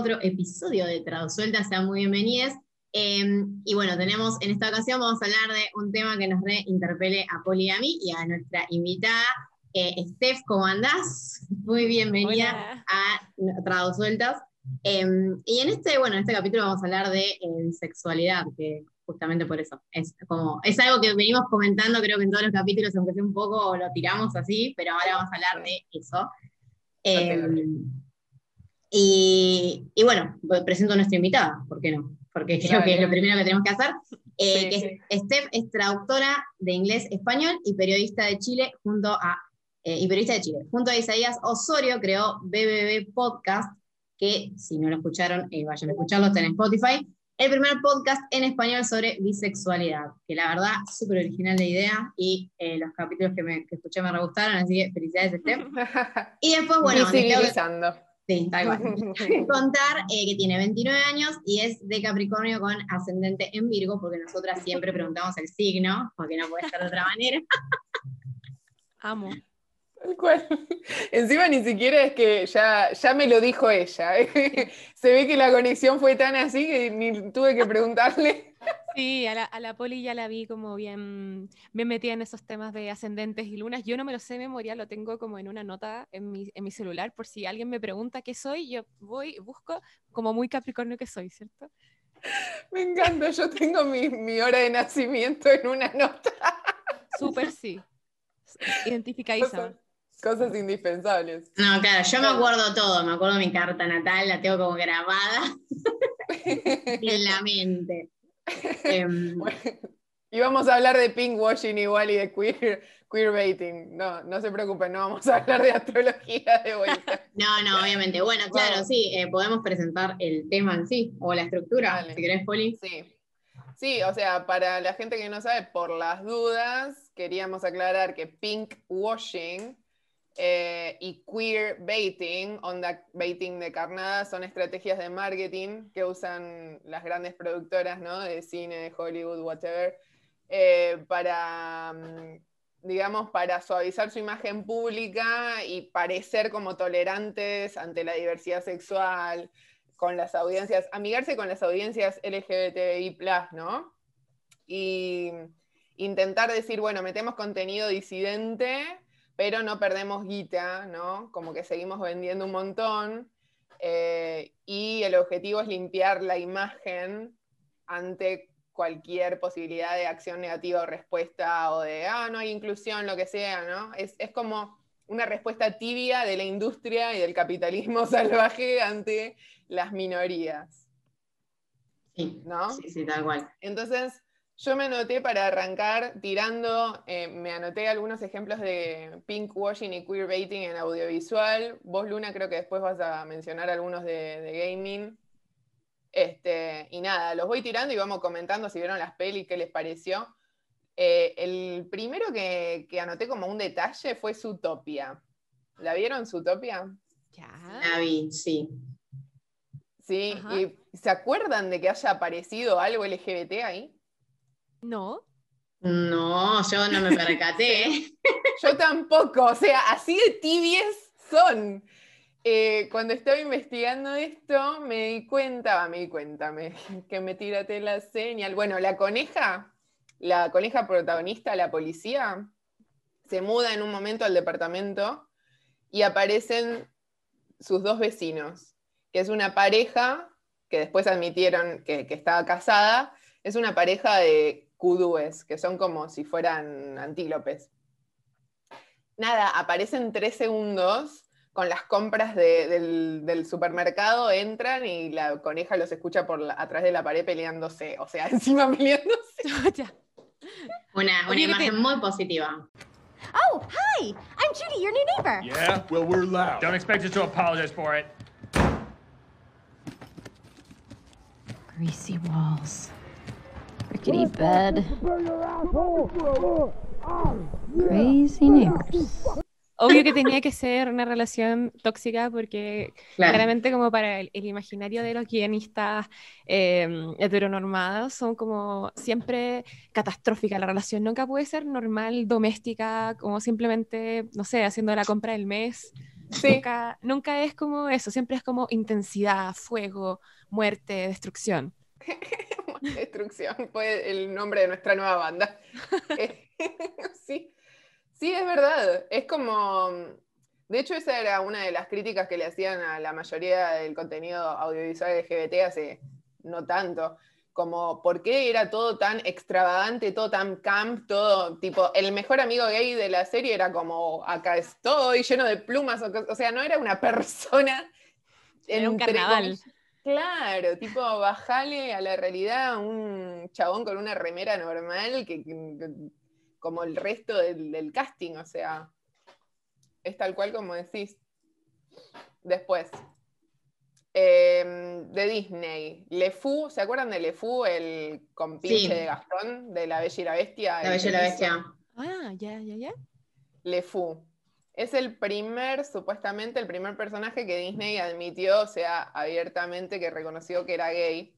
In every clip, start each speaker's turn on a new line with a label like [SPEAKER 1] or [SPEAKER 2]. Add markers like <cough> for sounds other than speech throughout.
[SPEAKER 1] otro episodio de Tradusuelta, sean muy bienvenidos. Em, y bueno, tenemos en esta ocasión vamos a hablar de un tema que nos reinterpele a Poli y a mí y a nuestra invitada, eh, Steph, ¿cómo andás? Muy bienvenida a Tradusueltas. Em, y en este, bueno, en este capítulo vamos a hablar de eh, sexualidad, que justamente por eso. Es, como, es algo que venimos comentando, creo que en todos los capítulos, aunque sea un poco lo tiramos así, pero ahora vamos a hablar de eso. Em, y, bueno, pues, presento a nuestra invitada, ¿por qué no? Porque creo que es lo primero que tenemos que hacer. Eh, Steph es traductora de inglés-español y periodista de Chile junto a eh, y periodista de Chile. Junto a Isaías Osorio creó BBB Podcast, que si no lo escucharon, eh, vayan a escucharlo, está en Spotify. El primer podcast en español sobre bisexualidad, que la verdad, súper original de idea y los capítulos que, me, que escuché me re gustaron, así que felicidades, Steph. <laughs> Y después, bueno, Sí, tal cual. <laughs> Contar eh, que tiene 29 años y es de Capricornio con ascendente en Virgo, porque nosotras siempre preguntamos el signo, porque no puede ser de otra manera.
[SPEAKER 2] Amo.
[SPEAKER 3] Tal cual. <laughs> Encima ni siquiera es que ya, ya me lo dijo ella. <laughs> Se ve que la conexión fue tan así que ni tuve que preguntarle. <laughs>
[SPEAKER 2] Sí, a la, poli ya la vi como bien, bien metida en esos temas de ascendentes y lunas. Yo no me lo sé de memoria, lo tengo como en una nota en mi, en mi celular, por si alguien me pregunta qué soy, yo voy, busco como muy capricornio que soy, ¿cierto?
[SPEAKER 3] Me encanta, yo tengo mi, mi hora de nacimiento en una nota.
[SPEAKER 2] Súper sí. Identificadísima.
[SPEAKER 3] Cosas, indispensables.
[SPEAKER 1] No, claro, yo me acuerdo todo, me acuerdo mi carta natal, la tengo como grabada <laughs> en la mente. <laughs>
[SPEAKER 3] Em, y vamos a hablar de pinkwashing igual y de queer, queerbaiting. No, no se preocupen, no vamos a hablar de astrología de vuelta. <laughs>
[SPEAKER 1] no, no, obviamente. Bueno, claro, sí, eh, podemos presentar el tema en sí, o la estructura, si querés, Poli.
[SPEAKER 3] Sí. Sí, o sea, para la gente que no sabe, por las dudas, queríamos aclarar que pinkwashing eh, y queer baiting, onda baiting de carnada, son estrategias de marketing que usan las grandes productoras ¿no? de cine, de Hollywood, whatever, eh, para, mm, digamos, para suavizar su imagen pública y parecer como tolerantes ante la diversidad sexual, con las audiencias, amigarse con las audiencias LGBTI, ¿no? Y intentar decir, bueno, metemos contenido disidente pero no perdemos guita, ¿no? Como que seguimos vendiendo un montón. Eh, y el objetivo es limpiar la imagen ante cualquier posibilidad de acción negativa o respuesta o de, ah, no hay inclusión, lo que sea, ¿no? Es, como una respuesta tibia de la industria y del capitalismo <laughs> salvaje ante las minorías.
[SPEAKER 1] Sí, ¿no? Sí, sí, tal cual.
[SPEAKER 3] Entonces, yo me anoté para arrancar tirando, eh, me anoté algunos ejemplos de pinkwashing y queerbaiting en audiovisual. Vos, Luna, creo que después vas a mencionar algunos de, gaming. Este, y nada, los voy tirando y vamos comentando si vieron las pelis, qué les pareció. Eh, el primero que, anoté como un detalle fue Zootopia. ¿La vieron, Zootopia?
[SPEAKER 1] Ya. La vi, sí.
[SPEAKER 3] Sí, y ¿se acuerdan de que haya aparecido algo LGBT ahí?
[SPEAKER 2] No.
[SPEAKER 1] No, yo no me percaté. <laughs>
[SPEAKER 3] yo tampoco, o sea, así de tibies son. Eh, cuando estaba investigando esto, me di cuenta, me di cuenta, que me tiraste la señal. Bueno, la coneja, la coneja protagonista, la policía, se muda en un momento al departamento y aparecen sus dos vecinos, que es una pareja que después admitieron que, que estaba casada, es una pareja de kudúes, que son como si fueran antílopes. Nada, aparecen tres segundos con las compras del, supermercado, entran y la coneja los escucha por atrás de la pared peleándose, o sea, <laughs> encima peleándose. <laughs>
[SPEAKER 1] una, una imagen muy positiva.
[SPEAKER 4] Oh, hi! I'm Judy, your new neighbor.
[SPEAKER 5] Yeah, well, we're loud. Don't expect us to apologize for it.
[SPEAKER 4] Greasy walls. Rickety bed. Crazy neighbors.
[SPEAKER 2] Obvio que tenía que ser una relación tóxica porque claramente como para el, imaginario de los guionistas em, heteronormados son como siempre catastrófica la relación. Nunca puede ser normal, doméstica, como simplemente, no sé, haciendo la compra del mes
[SPEAKER 3] Sí,
[SPEAKER 2] Nunca, nunca es como eso, siempre es como intensidad, fuego, muerte, destrucción. <laughs> <laughs>
[SPEAKER 3] Destrucción fue el nombre de nuestra nueva banda. <laughs> Sí, sí, es verdad. Es como. De hecho, esa era una de las críticas que le hacían a la mayoría del contenido audiovisual LGBT hace no tanto. Como, ¿por qué era todo tan extravagante, todo tan camp, todo tipo, el mejor amigo gay de la serie era como, acá estoy, lleno de plumas, o, sea, no era una persona.
[SPEAKER 2] Era un carnaval.
[SPEAKER 3] comillas, Claro, tipo, bajale a la realidad un chabón con una remera normal que, que- que- como el resto del, del casting, o sea, es tal cual como decís. Después, eh, de Disney, Le Fou, ¿se acuerdan de Le Fou, el compinche
[SPEAKER 1] Sí.
[SPEAKER 3] de Gastón, de La Bella y la Bestia?
[SPEAKER 1] La
[SPEAKER 3] el
[SPEAKER 1] Bella y la? Bestia.
[SPEAKER 2] Ah, ya, ya, ya.
[SPEAKER 3] Le Fou. Es el primer, supuestamente, el primer personaje que Disney admitió, o sea, abiertamente, que reconoció que era gay.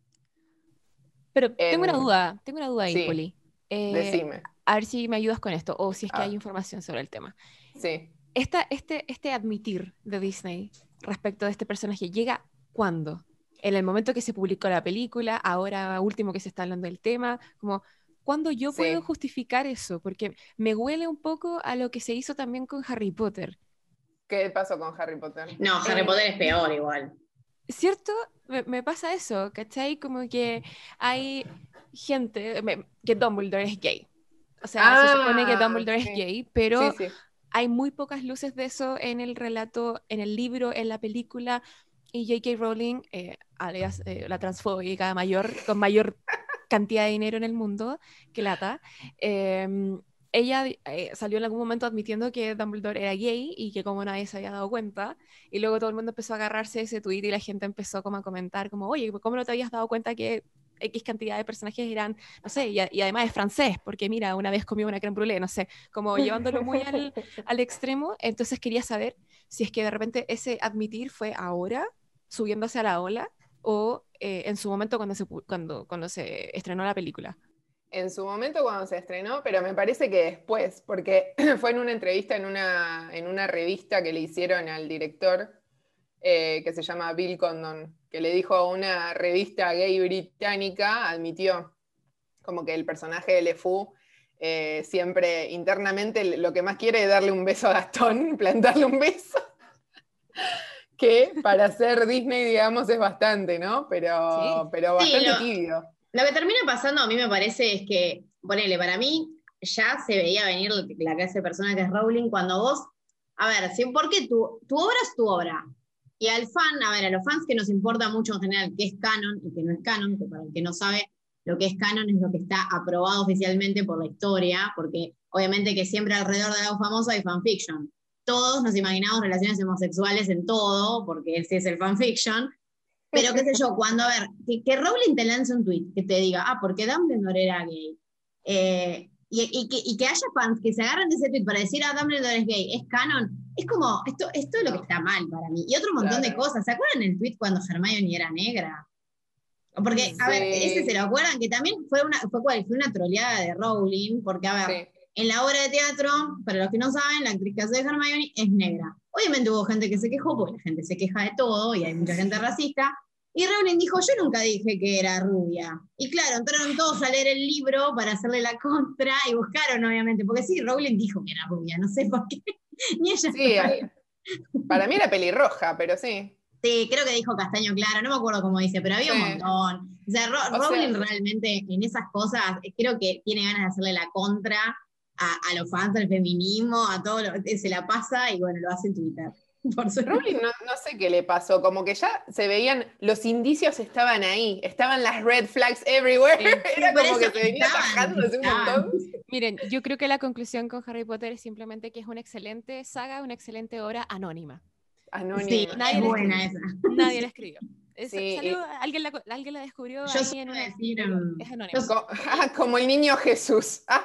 [SPEAKER 2] Pero tengo una
[SPEAKER 3] En-
[SPEAKER 2] duda, tengo una duda ahí,
[SPEAKER 3] Sí.
[SPEAKER 2] Poli. Eh,
[SPEAKER 3] Decime.
[SPEAKER 2] a ver si me ayudas con esto, o si es que
[SPEAKER 3] Ah.
[SPEAKER 2] hay información sobre el tema.
[SPEAKER 3] Sí.
[SPEAKER 2] Esta, este, este admitir de Disney respecto de este personaje llega cuándo? En el momento que se publicó la película, ahora último que se está hablando del tema, como ¿cuándo yo
[SPEAKER 3] Sí.
[SPEAKER 2] puedo justificar eso? Porque me huele un poco a lo que se hizo también con Harry Potter.
[SPEAKER 3] ¿Qué pasó con Harry Potter?
[SPEAKER 1] No, Harry
[SPEAKER 2] Eh,
[SPEAKER 1] Potter es peor igual.
[SPEAKER 2] ¿Cierto? Me, me pasa eso, ¿cachai? Como que hay gente me- que Dumbledore es gay. O sea, se supone que
[SPEAKER 3] Ah,
[SPEAKER 2] Dumbledore
[SPEAKER 3] sí.
[SPEAKER 2] es gay, pero
[SPEAKER 3] Sí, sí.
[SPEAKER 2] hay muy pocas luces de eso en el relato, en el libro, en la película. Y J.K. Rowling, eh, alias eh, la transfóbica mayor, con mayor cantidad de dinero en el mundo, que lata, em, ella eh, salió en algún momento admitiendo que Dumbledore era gay y que como nadie se había dado cuenta. Y luego todo el mundo empezó a agarrarse ese tweet y la gente empezó como a comentar como, oye, ¿cómo no te habías dado cuenta que X cantidad de personajes eran, no sé, y, a- y además es francés, porque mira, una vez comió una creme brûlée, no sé, como llevándolo muy al, <laughs> al extremo. Entonces quería saber si es que de repente ese admitir fue ahora, subiéndose a la ola, o eh, en su momento cuando se, cuando, cuando se estrenó la película.
[SPEAKER 3] En su momento cuando se estrenó, pero me parece que después, porque <clears throat> fue en una entrevista en una, en una revista que le hicieron al director, eh, que se llama Bill Condon, que le dijo a una revista gay británica, admitió como que el personaje de LeFou eh, siempre internamente lo que más quiere es darle un beso a Gastón, <laughs> plantarle un beso. Que para ser Disney, digamos, es bastante, ¿no? Pero,
[SPEAKER 2] Sí.
[SPEAKER 3] pero
[SPEAKER 1] Sí,
[SPEAKER 3] bastante
[SPEAKER 1] lo-
[SPEAKER 3] tibio.
[SPEAKER 1] Lo que termina pasando a mí me parece es que, ponele, para mí ya se veía venir la clase de persona que es Rowling cuando vos, a ver, porque tu, tu obra es tu obra. Y al fan, a ver, a los fans que nos importa mucho en general qué es canon y qué no es canon, que para el que no sabe, lo que es canon es lo que está aprobado oficialmente por la historia, porque obviamente que siempre alrededor de algo famoso hay fanfiction. Todos nos imaginamos relaciones homosexuales en todo, porque ese es el fanfiction, pero qué sé yo, <laughs> cuando, a ver, que, que Rowling te lance un tweet que te diga, ah, porque Dumbledore era gay, eh, y, y que, y que haya fans que se agarren de ese tweet para decir, ah, Dumbledore es gay, es canon, es como, esto, esto es lo que está mal para mí. Y otro montón de cosas, ¿se acuerdan el tweet cuando Hermione era negra? Porque, a ver, ese se lo acuerdan, que también fue una, fue, cuál, fue una troleada de Rowling, porque, a ver,
[SPEAKER 3] Sí.
[SPEAKER 1] En la obra de teatro, para los que no saben, la actriz que hace de Hermione es negra. Obviamente hubo gente que se quejó, porque la gente se queja de todo y hay mucha gente racista. Y Rowling dijo, yo nunca dije que era rubia. Y claro, entraron todos a leer el libro para hacerle la contra y buscaron, obviamente, porque sí, Rowling dijo que era rubia, no sé por qué. <laughs> Ni ella.
[SPEAKER 3] Sí, para mí era pelirroja, pero sí.
[SPEAKER 1] Sí, creo que dijo castaño claro, no me acuerdo cómo dice, pero había un montón. O sea, Ro-
[SPEAKER 3] O sea-
[SPEAKER 1] Rowling realmente en esas cosas, eh, creo que tiene ganas de hacerle la contra a, a los fans del feminismo, a todo lo se la pasa y bueno, lo hace en Twitter. <laughs> Por.
[SPEAKER 3] Rowling no, no sé qué le pasó, como que ya se veían, los indicios estaban ahí, estaban las red flags everywhere,
[SPEAKER 2] Sí. <laughs>
[SPEAKER 3] era como que se venía hace un montón. <laughs>
[SPEAKER 2] Miren, yo creo que la conclusión con Harry Potter es simplemente que es una excelente saga, una excelente obra anónima.
[SPEAKER 3] Anónimo.
[SPEAKER 1] Sí,
[SPEAKER 2] Nadie
[SPEAKER 1] es buena
[SPEAKER 2] escribió.
[SPEAKER 1] esa.
[SPEAKER 2] Nadie la escribió. Es-
[SPEAKER 3] Sí,
[SPEAKER 2] salió- alguien, la, alguien la descubrió
[SPEAKER 1] Yo
[SPEAKER 2] ahí
[SPEAKER 1] suelo decir, em,
[SPEAKER 2] es anónimo.
[SPEAKER 1] yo,
[SPEAKER 3] Co- <laughs> ah, como el niño Jesús. <laughs> Ah,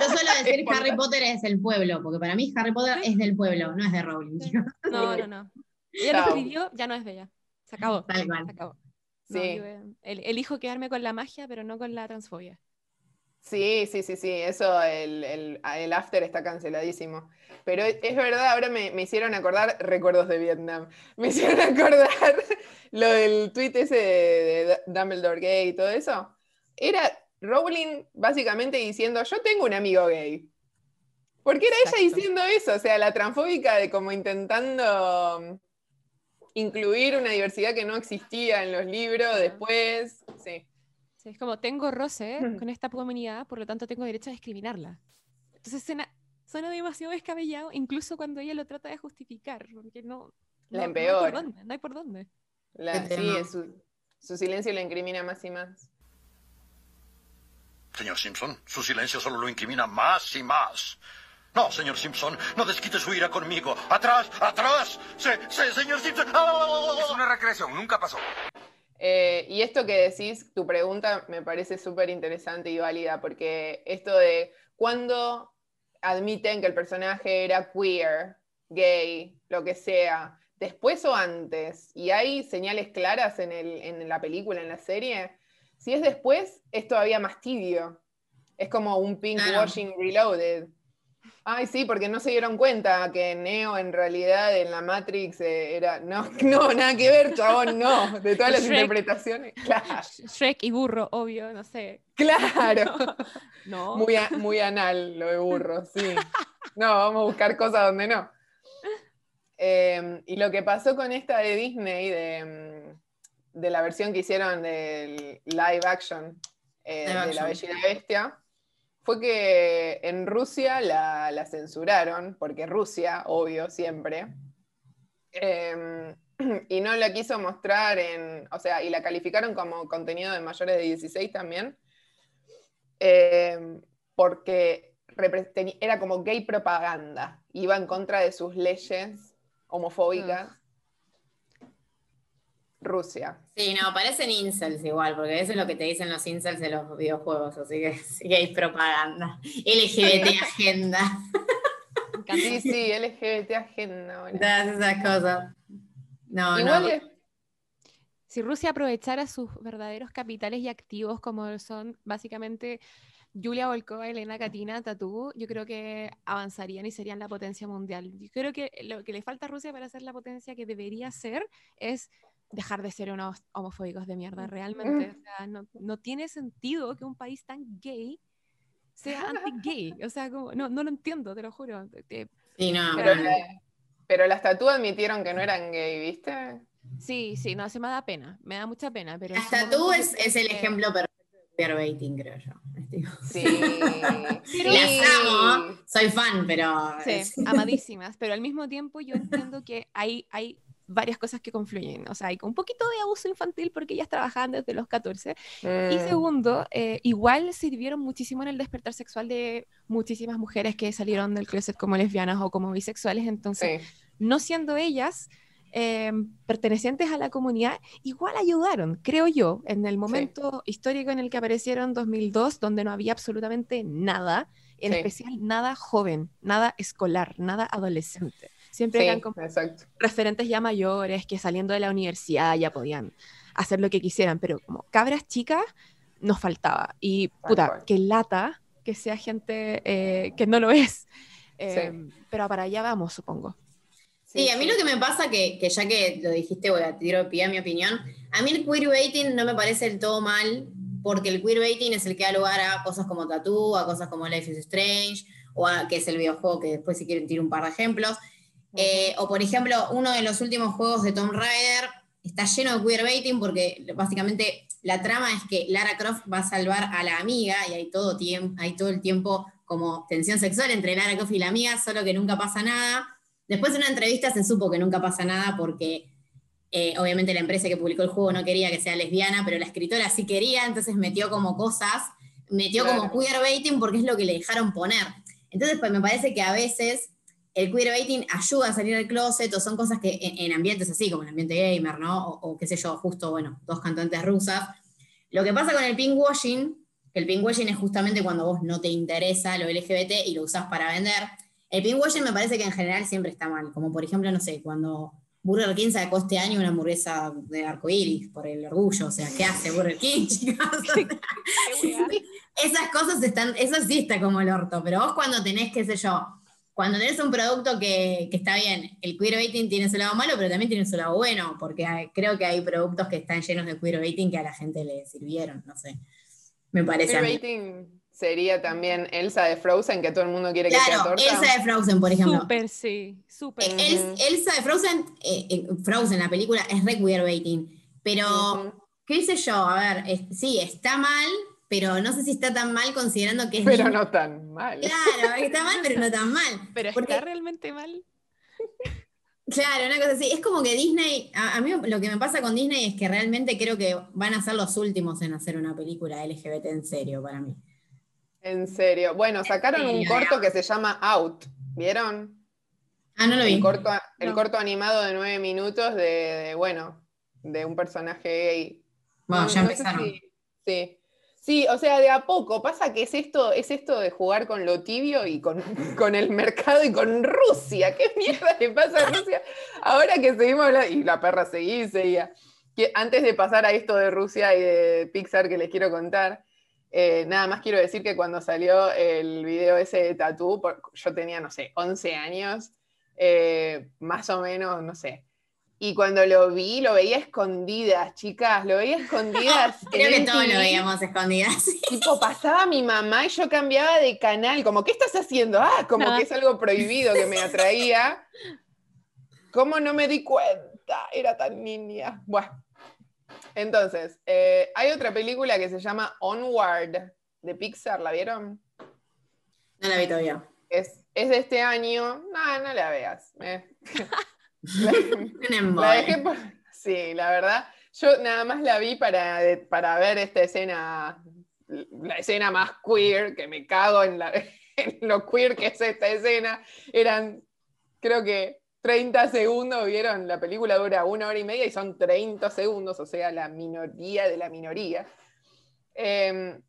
[SPEAKER 1] yo suelo <laughs> decir Harry Potter es del pueblo, porque para mí Harry Potter es del pueblo, no es de Rowling,
[SPEAKER 2] Sí. No, no, no. Ella lo escribió, ya no es de ella. Se acabó.
[SPEAKER 1] Tal cual.
[SPEAKER 2] Se acabó. No, yo, eh, el- elijo quedarme con la magia, pero no con la transfobia.
[SPEAKER 3] Sí, sí, sí, sí, eso, el, el- el after está canceladísimo. Pero es, verdad, ahora me, me hicieron acordar recuerdos de Vietnam. <laughs> Me hicieron acordar <laughs> lo del tweet ese de, de Dumbledore gay y todo eso. Era Rowling básicamente diciendo, yo tengo un amigo gay. Porque era ella diciendo eso, o sea, la transfóbica de como intentando um, incluir una diversidad que no existía en los libros después. Sí.
[SPEAKER 2] Sí, es como, tengo roce <laughs> con esta comunidad, por lo tanto tengo derecho a discriminarla. Entonces suena, suena demasiado descabellado, incluso cuando ella lo trata de justificar, porque no,
[SPEAKER 3] La
[SPEAKER 2] no, no hay por
[SPEAKER 3] empeora.
[SPEAKER 2] dónde, no hay por dónde.
[SPEAKER 3] La- sí, es su, su silencio la incrimina más y más.
[SPEAKER 6] Señor Simpson, su silencio solo lo incrimina más y más. No, señor Simpson, no desquite su ira conmigo. ¡Atrás! ¡Atrás! Se, se- señor Simpson! ¡Ah!
[SPEAKER 7] Es una recreación, nunca pasó.
[SPEAKER 3] Eh, y esto que decís, tu pregunta me parece súper interesante y válida, porque esto de cuándo admiten que el personaje era queer, gay, lo que sea, después o antes, y hay señales claras en, el- en la película, en la serie, si es después, es todavía más tibio. Es como un pink washing reloaded. Ay, sí, porque no se dieron cuenta que Neo en realidad en la Matrix eh, era. No, <laughs> no, nada que ver, chabón, no. De todas las
[SPEAKER 2] Shrek.
[SPEAKER 3] interpretaciones. <laughs> Claro,
[SPEAKER 2] Sh- Shrek y burro, obvio, no sé.
[SPEAKER 3] claro. <laughs>
[SPEAKER 2] No,
[SPEAKER 3] Muy, a- muy anal lo de burro, sí. No, vamos a buscar cosas donde no. Eh, y lo que pasó con esta de Disney, de, mm, de la versión que hicieron del live action eh,
[SPEAKER 1] Live
[SPEAKER 3] de
[SPEAKER 1] action.
[SPEAKER 3] La Bella y la Bestia, fue que en Rusia la, censuraron, porque Rusia, obvio, siempre. Eh, <clears throat> y no la quiso mostrar en, o sea, y la calificaron como contenido de mayores de 16 también, eh, porque era como gay propaganda, iba en contra de sus leyes homofóbicas. Rusia.
[SPEAKER 1] Sí, no, parecen incels igual, porque eso es lo que te dicen los incels de los videojuegos, así que <laughs> sí que hay propaganda. LGBT <laughs> agenda.
[SPEAKER 3] Sí, sí, <laughs> LGBT agenda. bueno.
[SPEAKER 1] todas esas cosas. No,
[SPEAKER 3] Igual
[SPEAKER 1] no.
[SPEAKER 3] es-
[SPEAKER 2] Si Rusia aprovechara sus verdaderos capitales y activos, como son básicamente Yulia Volkova, Elena Katina, Tatú, yo creo que avanzarían y serían la potencia mundial. Yo creo que lo que le falta a Rusia para ser la potencia que debería ser es dejar de ser unos homofóbicos de mierda, realmente. O <laughs> sea, no, no tiene sentido que un país tan gay sea anti-gay. <laughs> O sea, como, no, no lo entiendo, te lo juro.
[SPEAKER 1] Sí, no,
[SPEAKER 3] pero,
[SPEAKER 1] no.
[SPEAKER 3] la- pero las tatú admitieron que no eran gay, ¿viste?
[SPEAKER 2] Sí, sí, no, se me da pena, me da mucha pena. Pero en su
[SPEAKER 1] Hasta tú
[SPEAKER 2] momento
[SPEAKER 1] es, el ejemplo perfecto de queerbaiting, creo yo. <laughs>
[SPEAKER 3] Sí.
[SPEAKER 2] Pero-
[SPEAKER 1] Las amo, soy fan, pero.
[SPEAKER 2] Sí, amadísimas, pero al mismo tiempo yo entiendo que hay, hay varias cosas que confluyen. O sea, hay un poquito de abuso infantil porque ellas trabajaban desde los 14. Y
[SPEAKER 3] Mm,
[SPEAKER 2] segundo, eh, igual sirvieron muchísimo en el despertar sexual de muchísimas mujeres que salieron del closet como lesbianas o como bisexuales. Entonces,
[SPEAKER 3] sí.
[SPEAKER 2] no siendo ellas eh, pertenecientes a la comunidad, igual ayudaron, creo yo, en el momento histórico en el que aparecieron 2002, donde no había absolutamente nada, en
[SPEAKER 3] Sí.
[SPEAKER 2] especial nada joven, nada escolar, nada adolescente. Siempre
[SPEAKER 3] Sí,
[SPEAKER 2] eran como
[SPEAKER 3] exacto.
[SPEAKER 2] referentes ya mayores que saliendo de la universidad ya podían hacer lo que quisieran, pero como cabras chicas nos faltaba. Y puta, que lata que sea gente eh, que no lo es.
[SPEAKER 3] Sí.
[SPEAKER 2] Eh, Pero para allá vamos, supongo.
[SPEAKER 1] Sí, a mí
[SPEAKER 3] sí.
[SPEAKER 1] lo que me pasa, que, que ya que lo dijiste, voy a tiro pie a mi opinión, a mí el queerbaiting no me parece del todo mal, porque el queerbaiting es el que da lugar a cosas como Tattoo, a cosas como Life is Strange, o a, que es el videojuego que después si quieren tiro un par de ejemplos. Eh, o por ejemplo, uno de los últimos juegos de Tomb Raider está lleno de queerbaiting porque básicamente la trama es que Lara Croft va a salvar a la amiga y hay todo, tiemp- hay todo el tiempo como tensión sexual entre Lara Croft y la amiga, solo que nunca pasa nada. Después de una entrevista se supo que nunca pasa nada porque eh, obviamente la empresa que publicó el juego no quería que sea lesbiana, pero la escritora sí quería, entonces metió como cosas, metió como
[SPEAKER 3] Claro.
[SPEAKER 1] queerbaiting porque es lo que le dejaron poner. Entonces, pues me parece que a veces el queerbaiting ayuda a salir del closet o son cosas que en, en ambientes así, como el ambiente gamer, ¿no? O, o qué sé yo, justo, bueno, dos cantantes rusas. Lo que pasa con el pinkwashing, que el pinkwashing es justamente cuando vos no te interesa lo LGBT y lo usás para vender. El pinkwashing me parece que en general siempre está mal, como por ejemplo, no sé, cuando Burger King sacó este año una hamburguesa de arcoíris por el orgullo, o sea, ¿qué hace Burger King, <laughs> chicas? <laughs> esas cosas están, eso sí está como el orto, pero vos cuando tenés, qué sé yo, cuando tenés un producto que, que está bien, el queerbaiting tiene su lado malo, pero también tiene su lado bueno, porque hay- creo que hay productos que están llenos de queerbaiting que a la gente le sirvieron, no sé. Me parece a mí.
[SPEAKER 3] Rating sería también Elsa de Frozen, que todo el mundo quiere que sea
[SPEAKER 1] Claro,
[SPEAKER 3] torta.
[SPEAKER 1] Elsa de Frozen, por ejemplo.
[SPEAKER 2] Súper, sí, súper.
[SPEAKER 1] Eh, Els- Elsa de Frozen, eh, eh, Frozen, la película, es re queerbaiting, pero qué sé yo, a ver, es- sí, está mal, pero no sé si está tan mal considerando que es
[SPEAKER 3] Pero no tan mal.
[SPEAKER 1] Claro, está mal, pero no tan mal. <laughs>
[SPEAKER 2] Pero
[SPEAKER 1] Porque-
[SPEAKER 2] está realmente mal. <laughs>
[SPEAKER 1] Claro, una cosa así. Es como que Disney, a, a mí lo que me pasa con Disney es que realmente creo que van a ser los últimos en hacer una película LGBT en serio para mí.
[SPEAKER 3] En serio. Bueno, sacaron un corto que se llama Out. ¿Vieron?
[SPEAKER 1] Ah, no lo vi.
[SPEAKER 3] El corto, el
[SPEAKER 2] No.
[SPEAKER 3] corto animado de nueve minutos de, de, bueno, de un personaje gay.
[SPEAKER 1] Bueno,
[SPEAKER 3] No-
[SPEAKER 1] ya
[SPEAKER 3] no
[SPEAKER 1] empezaron.
[SPEAKER 3] si- sí. Sí, o sea, de a poco. Pasa que es esto, es esto de jugar con lo tibio y con, <laughs> con el mercado y con Rusia. ¿Qué mierda le pasa a Rusia? Ahora que seguimos hablando, y la perra seguía seguía. Antes de pasar a esto de Rusia y de Pixar que les quiero contar, eh, nada más quiero decir que cuando salió el video ese de Tatú, yo tenía, no sé, 11 años, eh, más o menos, no sé. Y cuando lo vi, lo veía escondidas, chicas, lo veía escondidas. <laughs>
[SPEAKER 1] Creo que todos lo veíamos escondidas.
[SPEAKER 3] Tipo, pasaba mi mamá y yo cambiaba de canal, como, ¿qué estás haciendo? Ah, como que es algo prohibido que me atraía. ¿Cómo no me di cuenta? Era tan niña. Bueno, entonces, eh, hay otra película que se llama Onward, de Pixar, ¿la vieron?
[SPEAKER 1] No la vi todavía.
[SPEAKER 3] Es, es de este año. No, no la veas. eh. <laughs> La- <laughs> dejé por... Sí, la verdad. Yo nada más la vi para, para ver esta escena, la escena más queer, que me cago en, la- <laughs> en lo queer que es esta escena. Eran, creo que 30 segundos, ¿vieron? La película dura una hora y media y son 30 segundos, o sea, la minoría de la minoría. Eh,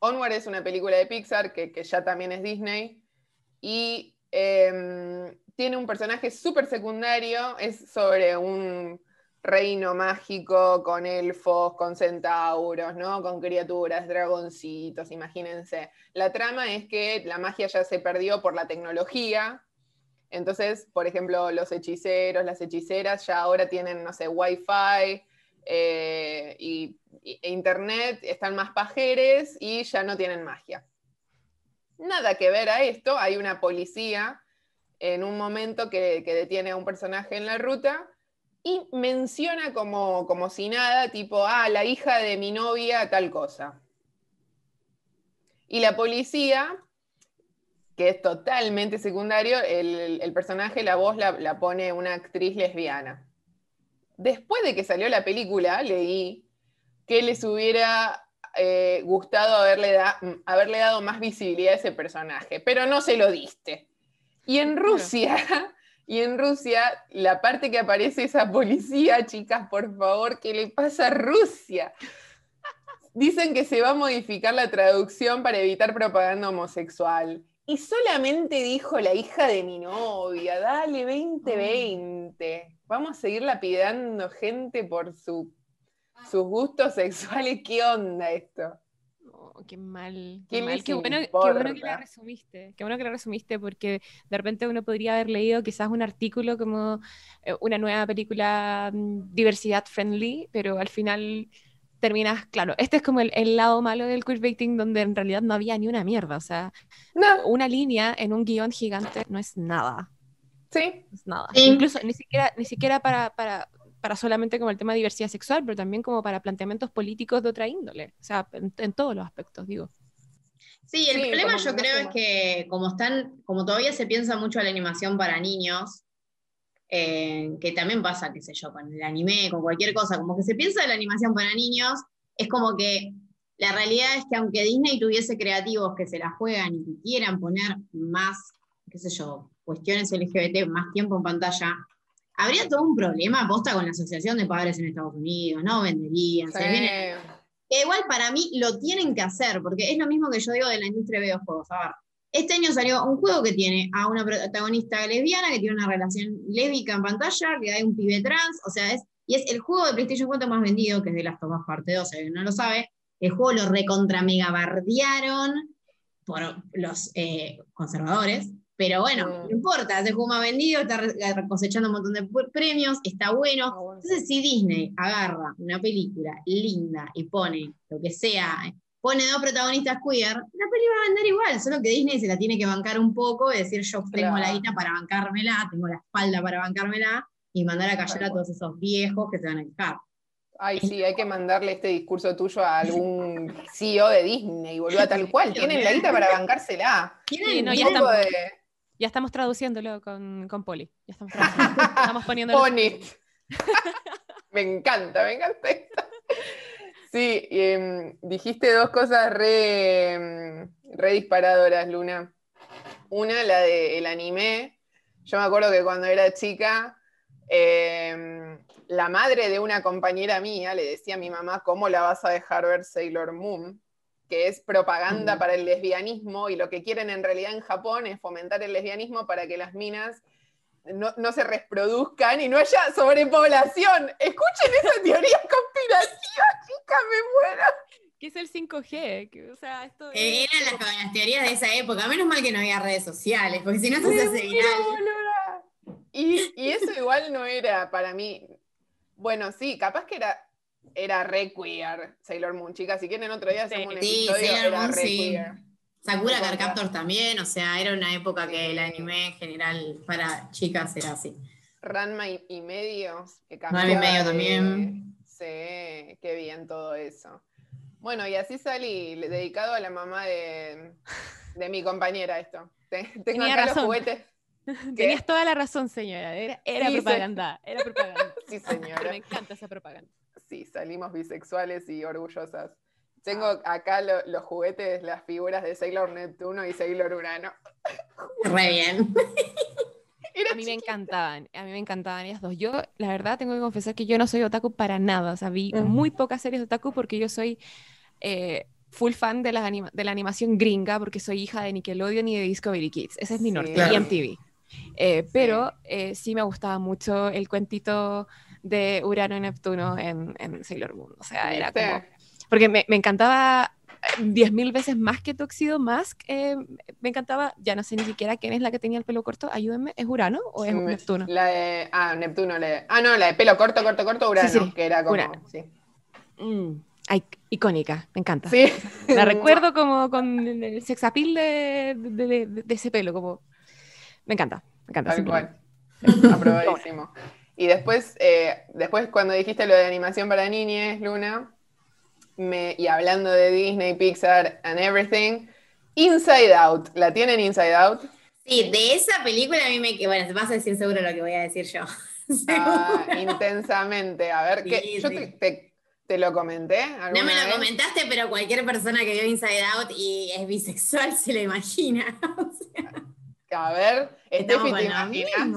[SPEAKER 3] Onward es una película de Pixar que, que ya también es Disney y eh, tiene un personaje súper secundario, es sobre un reino mágico con elfos, con centauros, ¿no? Con criaturas, dragoncitos, imagínense. La trama es que la magia ya se perdió por la tecnología. Entonces, por ejemplo, los hechiceros, las hechiceras ya ahora tienen, no sé, wifi eh, y, e internet, están más pajeres y ya no tienen magia. Nada que ver a esto, hay una policía en un momento que, detiene a un personaje en la ruta y menciona como, como si nada, tipo, ah, la hija de mi novia, tal cosa. Y la policía, que es totalmente secundario, el, personaje, la voz la, pone una actriz lesbiana. Después de que salió la película, leí que les hubiera eh, gustado haberle, haberle dado más visibilidad a ese personaje, pero no se lo diste. Y en
[SPEAKER 2] Claro.
[SPEAKER 3] Rusia, <laughs> y en Rusia, la parte que aparece esa policía, chicas, por favor, ¿qué le pasa a Rusia? Dicen que se va a modificar la traducción para evitar propaganda homosexual. Y solamente dijo la hija de mi novia, dale 2020. Vamos a seguir lapidando gente por su, sus gustos sexuales. ¿Qué onda esto?
[SPEAKER 2] Qué mal.
[SPEAKER 3] ¿Qué
[SPEAKER 2] Qué, mal. Qué bueno, qué bueno que la resumiste. Qué bueno que la resumiste porque de repente uno podría haber leído quizás un artículo como eh, una nueva película mm, diversidad friendly, pero al final terminas, claro, este es como el, el lado malo del queerbaiting donde en realidad no había ni una mierda. O sea,
[SPEAKER 3] No,
[SPEAKER 2] una línea en un guion gigante no es nada.
[SPEAKER 3] sí,
[SPEAKER 2] no es nada.
[SPEAKER 1] Sí.
[SPEAKER 2] Incluso ni siquiera, ni siquiera para, para, para solamente como el tema de diversidad sexual, pero también como para planteamientos políticos de otra índole. O sea, en, en todos los aspectos, digo.
[SPEAKER 1] Sí, el
[SPEAKER 3] Sí,
[SPEAKER 1] problema yo creo es que como están, como todavía se piensa mucho en la animación para niños, eh, que también pasa, qué sé yo, con el anime, con cualquier cosa, como que se piensa en la animación para niños, es como que la realidad es que aunque Disney tuviese creativos que se la juegan y que quieran poner más, qué sé yo, cuestiones LGBT, más tiempo en pantalla, habría todo un problema posta con la Asociación de Padres en Estados Unidos, no venderían, se les viene
[SPEAKER 3] sí.
[SPEAKER 1] que igual para mí lo tienen que hacer, porque es lo mismo que yo digo de la industria de videojuegos. A ver, este año salió un juego que tiene a una protagonista lesbiana, que tiene una relación lésbica en pantalla, que hay un pibe trans, o sea, es, y es el juego de PlayStation 4 más vendido, que es de Last of Us Parte 2, si alguien no lo sabe, El juego lo recontra mega bardearon por los eh, conservadores, pero bueno, no importa, es el juego más vendido, está re- cosechando un montón de premios, está bueno.
[SPEAKER 3] Ah, bueno.
[SPEAKER 1] Entonces, si Disney agarra una película linda y pone lo que sea, pone dos protagonistas queer, la peli va a vender igual, solo que Disney se la tiene que bancar un poco y decir yo tengo la guita para bancármela, tengo la espalda para bancármela y mandar a callar a todos esos viejos que se van a quejar.
[SPEAKER 3] Ay, sí, hay que mandarle este discurso tuyo a <laughs> algún CEO de Disney, boludo, tal cual. Tienen la guita para bancársela.
[SPEAKER 1] ¿Quieren-
[SPEAKER 2] Sí, no, ya
[SPEAKER 3] de
[SPEAKER 2] Ya estamos traduciéndolo con, con Poli. Ya estamos traduciendo. Estamos poniendo
[SPEAKER 3] Pony. <laughs> me encanta, me encanta. Sí, em, dijiste dos cosas re, em, re disparadoras, Luna. Una, la del anime. Yo me acuerdo que cuando era chica, em, la madre de una compañera mía le decía a mi mamá, ¿cómo la vas a dejar ver Sailor Moon? Que es propaganda para el lesbianismo y lo que quieren en realidad en Japón es fomentar el lesbianismo para que las minas no, no se reproduzcan y no haya sobrepoblación. Escuchen esa <laughs> teoría conspirativa, chica, me muero.
[SPEAKER 2] ¿Qué es el 5G? Que, o sea, esto
[SPEAKER 1] Eh,
[SPEAKER 2] es-
[SPEAKER 1] eran las, las teorías de esa época. Menos mal que no había redes sociales, porque si no se hace viral.
[SPEAKER 3] y eso igual no era para mí. Bueno, sí, capaz que era, era re queer Sailor Moon, chicas. Si quieren otro día hacemos un
[SPEAKER 1] Sí,
[SPEAKER 3] episodio,
[SPEAKER 1] Sailor
[SPEAKER 3] era
[SPEAKER 1] Moon,
[SPEAKER 3] re
[SPEAKER 1] sí.
[SPEAKER 3] queer.
[SPEAKER 1] Sakura
[SPEAKER 3] No
[SPEAKER 1] Card
[SPEAKER 3] importa.
[SPEAKER 1] Captor también, o sea, era una época que el anime en general para chicas era así.
[SPEAKER 3] Ranma y, y medio. Que
[SPEAKER 1] Ranma y medio
[SPEAKER 3] de-
[SPEAKER 1] también.
[SPEAKER 3] Sí, qué bien todo eso. Bueno, y así salí, dedicado a la mamá de, de mi compañera esto. Te- Tengo
[SPEAKER 2] Tenía
[SPEAKER 3] acá los
[SPEAKER 2] razón.
[SPEAKER 3] juguetes. <laughs>
[SPEAKER 2] Tenías toda la razón, señora. Era, era
[SPEAKER 3] Sí,
[SPEAKER 2] propaganda. Era propaganda.
[SPEAKER 3] Sí,
[SPEAKER 2] Pero
[SPEAKER 3] señora. <laughs>
[SPEAKER 2] me encanta esa propaganda.
[SPEAKER 3] Sí, salimos bisexuales y orgullosas. Tengo
[SPEAKER 2] Ah.
[SPEAKER 3] acá lo- los juguetes, las figuras de Sailor Neptuno y Sailor Urano.
[SPEAKER 1] Re bien. <laughs>
[SPEAKER 3] Era
[SPEAKER 2] A mí me
[SPEAKER 3] chiquita.
[SPEAKER 2] encantaban, a mí me encantaban ellas dos. Yo, la verdad, tengo que confesar que yo no soy otaku para nada. O sea, vi
[SPEAKER 3] Mm.
[SPEAKER 2] muy pocas series de otaku porque yo soy eh, full fan de, las anima- de la animación gringa porque soy hija de Nickelodeon y de Discovery Kids. Ese es mi
[SPEAKER 3] Sí.
[SPEAKER 2] norte,
[SPEAKER 1] Claro.
[SPEAKER 2] y MTV. Eh, pero eh, sí me gustaba mucho el cuentito de Urano y Neptuno en, en Sailor Moon. O sea, era como... Porque me, me encantaba eh, diez mil veces más que Tuxedo Mask. eh, me encantaba, ya no sé ni siquiera quién es la que tenía el pelo corto. Ayúdenme, ¿es Urano o es Neptuno?
[SPEAKER 3] La de. Ah, Neptuno. La de- ah, no, la de pelo corto, corto, corto, Urano.
[SPEAKER 2] sí,
[SPEAKER 3] que era como.
[SPEAKER 2] Urano.
[SPEAKER 3] Sí.
[SPEAKER 2] Mm, ay, icónica, me encanta.
[SPEAKER 3] Sí.
[SPEAKER 2] La <laughs> recuerdo como con el sex appeal de, de- de- de ese pelo, como... Me encanta, me encanta.
[SPEAKER 3] Tal cual. Aprobadísimo. <laughs> Y después, eh, después cuando dijiste lo de animación para niñes, Luna, me, y hablando de Disney, Pixar and everything, Inside Out. ¿La tienen Inside Out?
[SPEAKER 1] Sí, de esa película a mí me... Bueno, vas a decir seguro lo que voy a decir yo. <laughs>
[SPEAKER 3] Ah, intensamente. A ver, ¿qué-
[SPEAKER 1] Sí,
[SPEAKER 3] yo
[SPEAKER 1] sí.
[SPEAKER 3] te, te- te lo comenté.
[SPEAKER 1] No me lo
[SPEAKER 3] vez?
[SPEAKER 1] comentaste, pero cualquier persona que vio Inside Out y es bisexual se lo imagina. <laughs> O sea,
[SPEAKER 3] A ver,
[SPEAKER 1] con
[SPEAKER 3] ¿te imaginas?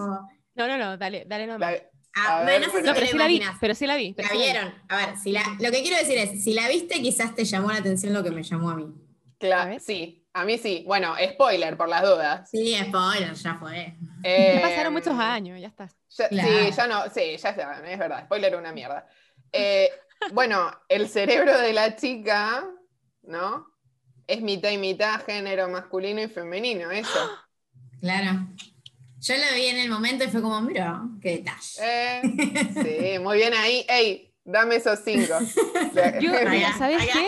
[SPEAKER 2] No, no, no, dale, dale nomás.
[SPEAKER 3] La-
[SPEAKER 1] Ah,
[SPEAKER 3] A ver,
[SPEAKER 1] no sé si
[SPEAKER 2] No, pero
[SPEAKER 1] lo
[SPEAKER 2] sí la vi,
[SPEAKER 1] imaginas.
[SPEAKER 2] pero sí la vi. pero
[SPEAKER 1] La
[SPEAKER 2] sí vi.
[SPEAKER 1] vieron. A ver, si la, lo que quiero decir es, si la viste, quizás te llamó la atención lo que me llamó a mí.
[SPEAKER 3] cla-
[SPEAKER 2] A ver.
[SPEAKER 3] sí, a mí sí. Bueno, spoiler por las dudas.
[SPEAKER 1] Sí, spoiler, ya fue.
[SPEAKER 2] Ya
[SPEAKER 3] Eh,
[SPEAKER 2] pasaron muchos años, ya está.
[SPEAKER 3] ya-
[SPEAKER 1] Claro.
[SPEAKER 3] Sí, ya no, sí, ya está, es verdad. Spoiler una mierda. Eh, <laughs> bueno, el cerebro de la chica, ¿no? Es mitad y mitad género masculino y femenino, eso.
[SPEAKER 1] Claro. Yo lo vi en el momento y fue como, mira, qué detalle.
[SPEAKER 3] Eh, <laughs> sí, muy bien ahí. Ey, dame esos cinco. <laughs>
[SPEAKER 2] Yo,
[SPEAKER 1] Allá,
[SPEAKER 2] ¿sabes
[SPEAKER 1] allá.
[SPEAKER 2] qué?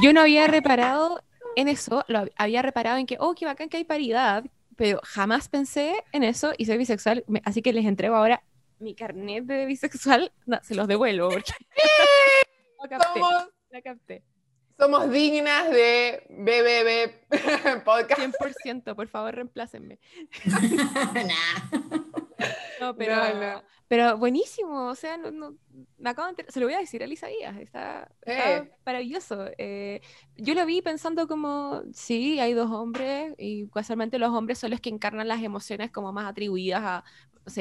[SPEAKER 2] Yo no había reparado en eso, lo hab- había reparado en que, oh, qué bacán que hay paridad, pero jamás pensé en eso y soy bisexual, me- así que les entrego ahora mi carnet de bisexual, no, se los devuelvo porque <laughs> la capté, la capté.
[SPEAKER 3] Somos dignas de BBB <laughs> Podcast.
[SPEAKER 2] 100%, por favor, reemplácenme. <laughs>
[SPEAKER 1] Nah.
[SPEAKER 2] No, pero,
[SPEAKER 3] No, no.
[SPEAKER 2] pero buenísimo, o sea, no, no- me acabo de enterar- se lo voy a decir a Isaías, está, está
[SPEAKER 3] Eh.
[SPEAKER 2] maravilloso. Eh, yo lo vi pensando como, sí, hay dos hombres y casualmente los hombres son los que encarnan las emociones como más atribuidas a,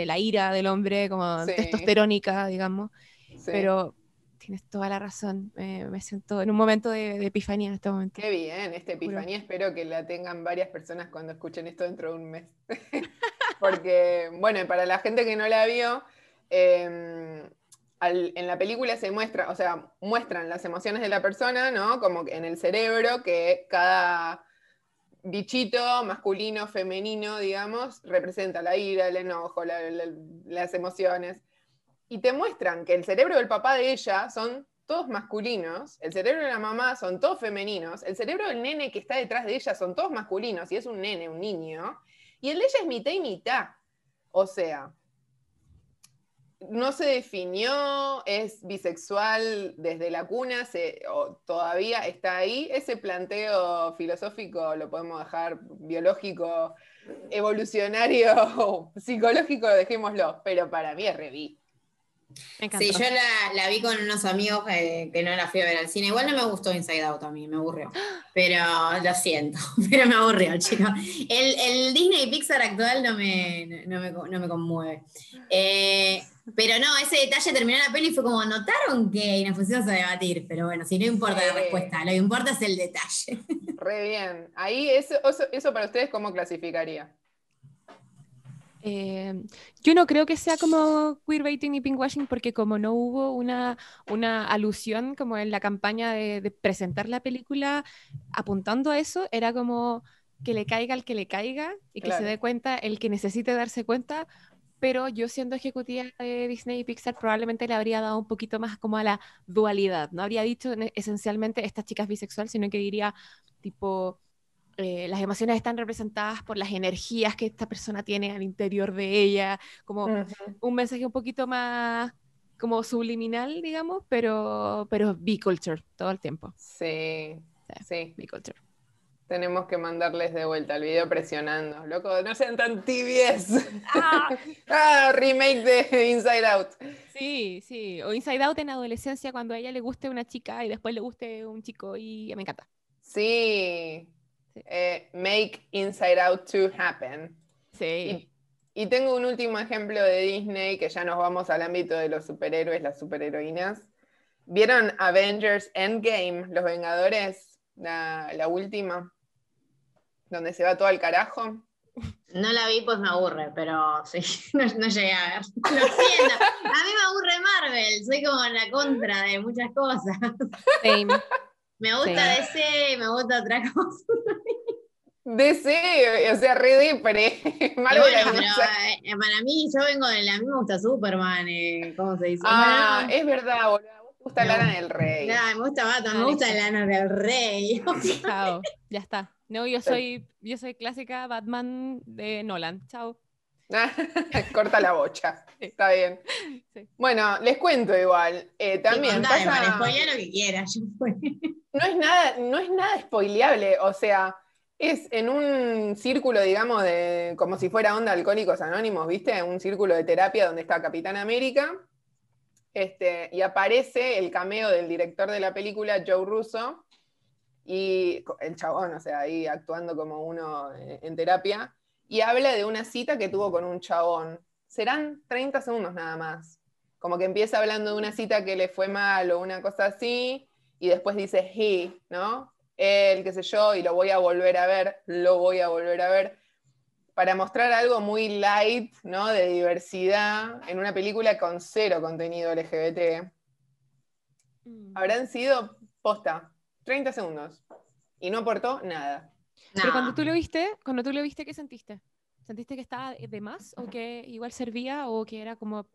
[SPEAKER 2] la ira del hombre, como
[SPEAKER 3] Sí.
[SPEAKER 2] testosterónica, digamos,
[SPEAKER 3] Sí.
[SPEAKER 2] pero tienes toda la razón, eh, me siento en un momento de, de epifanía en este momento.
[SPEAKER 3] Qué bien, esta epifanía espero que la tengan varias personas cuando escuchen esto dentro de un mes. <laughs> Porque, bueno, para la gente que no la vio, eh, al- en la película se muestra, o sea, muestran las emociones de la persona, ¿no? Como que en el cerebro, que cada bichito masculino, femenino, digamos, representa la ira, el enojo, la- la- las emociones. Y te muestran que el cerebro del papá de ella son todos masculinos, el cerebro de la mamá son todos femeninos, el cerebro del nene que está detrás de ella son todos masculinos, y es un nene, un niño, y el de ella es mitad y mitad. O sea, no se definió, es bisexual desde la cuna, se, o todavía está ahí. Ese planteo filosófico lo podemos dejar biológico, evolucionario, <laughs> psicológico, dejémoslo, pero para mí es reví.
[SPEAKER 2] Me.
[SPEAKER 1] Sí, yo la, la vi con unos amigos eh, que no la fui a ver al cine. Igual no me gustó Inside Out a mí, me aburrió. <gasps> Pero lo siento, <laughs> pero me aburrió, chicos. El, el Disney Pixar actual no me, no me, no me conmueve. Eh, pero no, ese detalle terminó la peli y fue como, notaron que y nos pusimos a debatir. Pero bueno, si no importa la respuesta, lo que importa es el detalle.
[SPEAKER 3] Re bien. Ahí, eso, eso, eso para ustedes, ¿cómo clasificaría?
[SPEAKER 2] Eh, yo no creo que sea como queerbaiting y pinkwashing porque como no hubo una, una alusión como en la campaña de, de presentar la película apuntando a eso, era como que le caiga al que le caiga y que
[SPEAKER 3] Claro.
[SPEAKER 2] se dé cuenta el que necesite darse cuenta, pero yo siendo ejecutiva de Disney y Pixar probablemente le habría dado un poquito más como a la dualidad, no habría dicho esencialmente esta chica es bisexual, sino que diría tipo eh, las emociones están representadas por las energías que esta persona tiene al interior de ella, como un mensaje un poquito más como subliminal, digamos, pero, pero B-culture todo el tiempo.
[SPEAKER 3] Sí, sí.
[SPEAKER 2] B-culture.
[SPEAKER 3] Tenemos que mandarles de vuelta el video presionando. Loco, no sean tan tibies. <laughs> ah, remake de Inside Out.
[SPEAKER 2] Sí, sí. O Inside Out en adolescencia cuando a ella le guste una chica y después le guste un chico y me encanta.
[SPEAKER 3] Sí.
[SPEAKER 2] Sí.
[SPEAKER 3] Eh, make Inside Out 2 happen.
[SPEAKER 2] Sí.
[SPEAKER 3] Y, y tengo un último ejemplo de Disney, que ya nos vamos al ámbito de los superhéroes, las superheroínas. ¿Vieron Avengers Endgame, Los Vengadores? La, la última, donde se va todo al carajo.
[SPEAKER 1] No la vi, pues me aburre, pero sí, <laughs> no, no llegué a ver. Lo siento. A mí me aburre Marvel, soy como la contra de muchas cosas.
[SPEAKER 2] Same.
[SPEAKER 1] Me gusta DC, me gusta otra <laughs> cosa.
[SPEAKER 3] DC, o sea, re depre. <laughs>
[SPEAKER 1] Bueno, pero eh, para mí, yo vengo de la. A mí me gusta Superman, eh, ¿cómo se dice?
[SPEAKER 3] Ah,
[SPEAKER 1] Bueno,
[SPEAKER 3] es verdad, boludo. A vos te gusta
[SPEAKER 1] No.
[SPEAKER 3] Lana del Rey.
[SPEAKER 1] me gusta Batman, me
[SPEAKER 2] Ah,
[SPEAKER 1] gusta. Lana del Rey. <laughs>
[SPEAKER 2] Chao. Ya está. No, yo soy, yo soy clásica Batman de Nolan. Chao. <laughs>
[SPEAKER 3] Corta la bocha. Está bien.
[SPEAKER 2] Sí.
[SPEAKER 3] Bueno, les cuento igual. eh, también
[SPEAKER 1] Contame,
[SPEAKER 3] pasa-
[SPEAKER 1] man, spoilea lo que quieras. yo fue. <laughs>
[SPEAKER 3] no es nada, no es nada spoileable, o sea, es en un círculo, digamos, de como si fuera onda Alcohólicos Anónimos, ¿viste? Un círculo de terapia donde está Capitán América. Este, y aparece el cameo del director de la película, Joe Russo, y el chabón, o sea, ahí actuando como uno eh, en terapia, y habla de una cita que tuvo con un chabón. Serán 30 segundos nada más. Como que empieza hablando de una cita que le fue mal o una cosa así, y después dice he, ¿no? Él, qué sé yo, y lo voy a volver a ver, lo voy a volver a ver, para mostrar algo muy light, ¿no? De diversidad en una película con cero contenido LGBT.
[SPEAKER 2] Mm.
[SPEAKER 3] Habrán sido, posta, 30 segundos, y no aportó nada.
[SPEAKER 2] Pero
[SPEAKER 1] No.
[SPEAKER 2] cuando tú lo viste, cuando tú lo viste, ¿qué sentiste? ¿Sentiste que estaba de más o que igual servía o que era como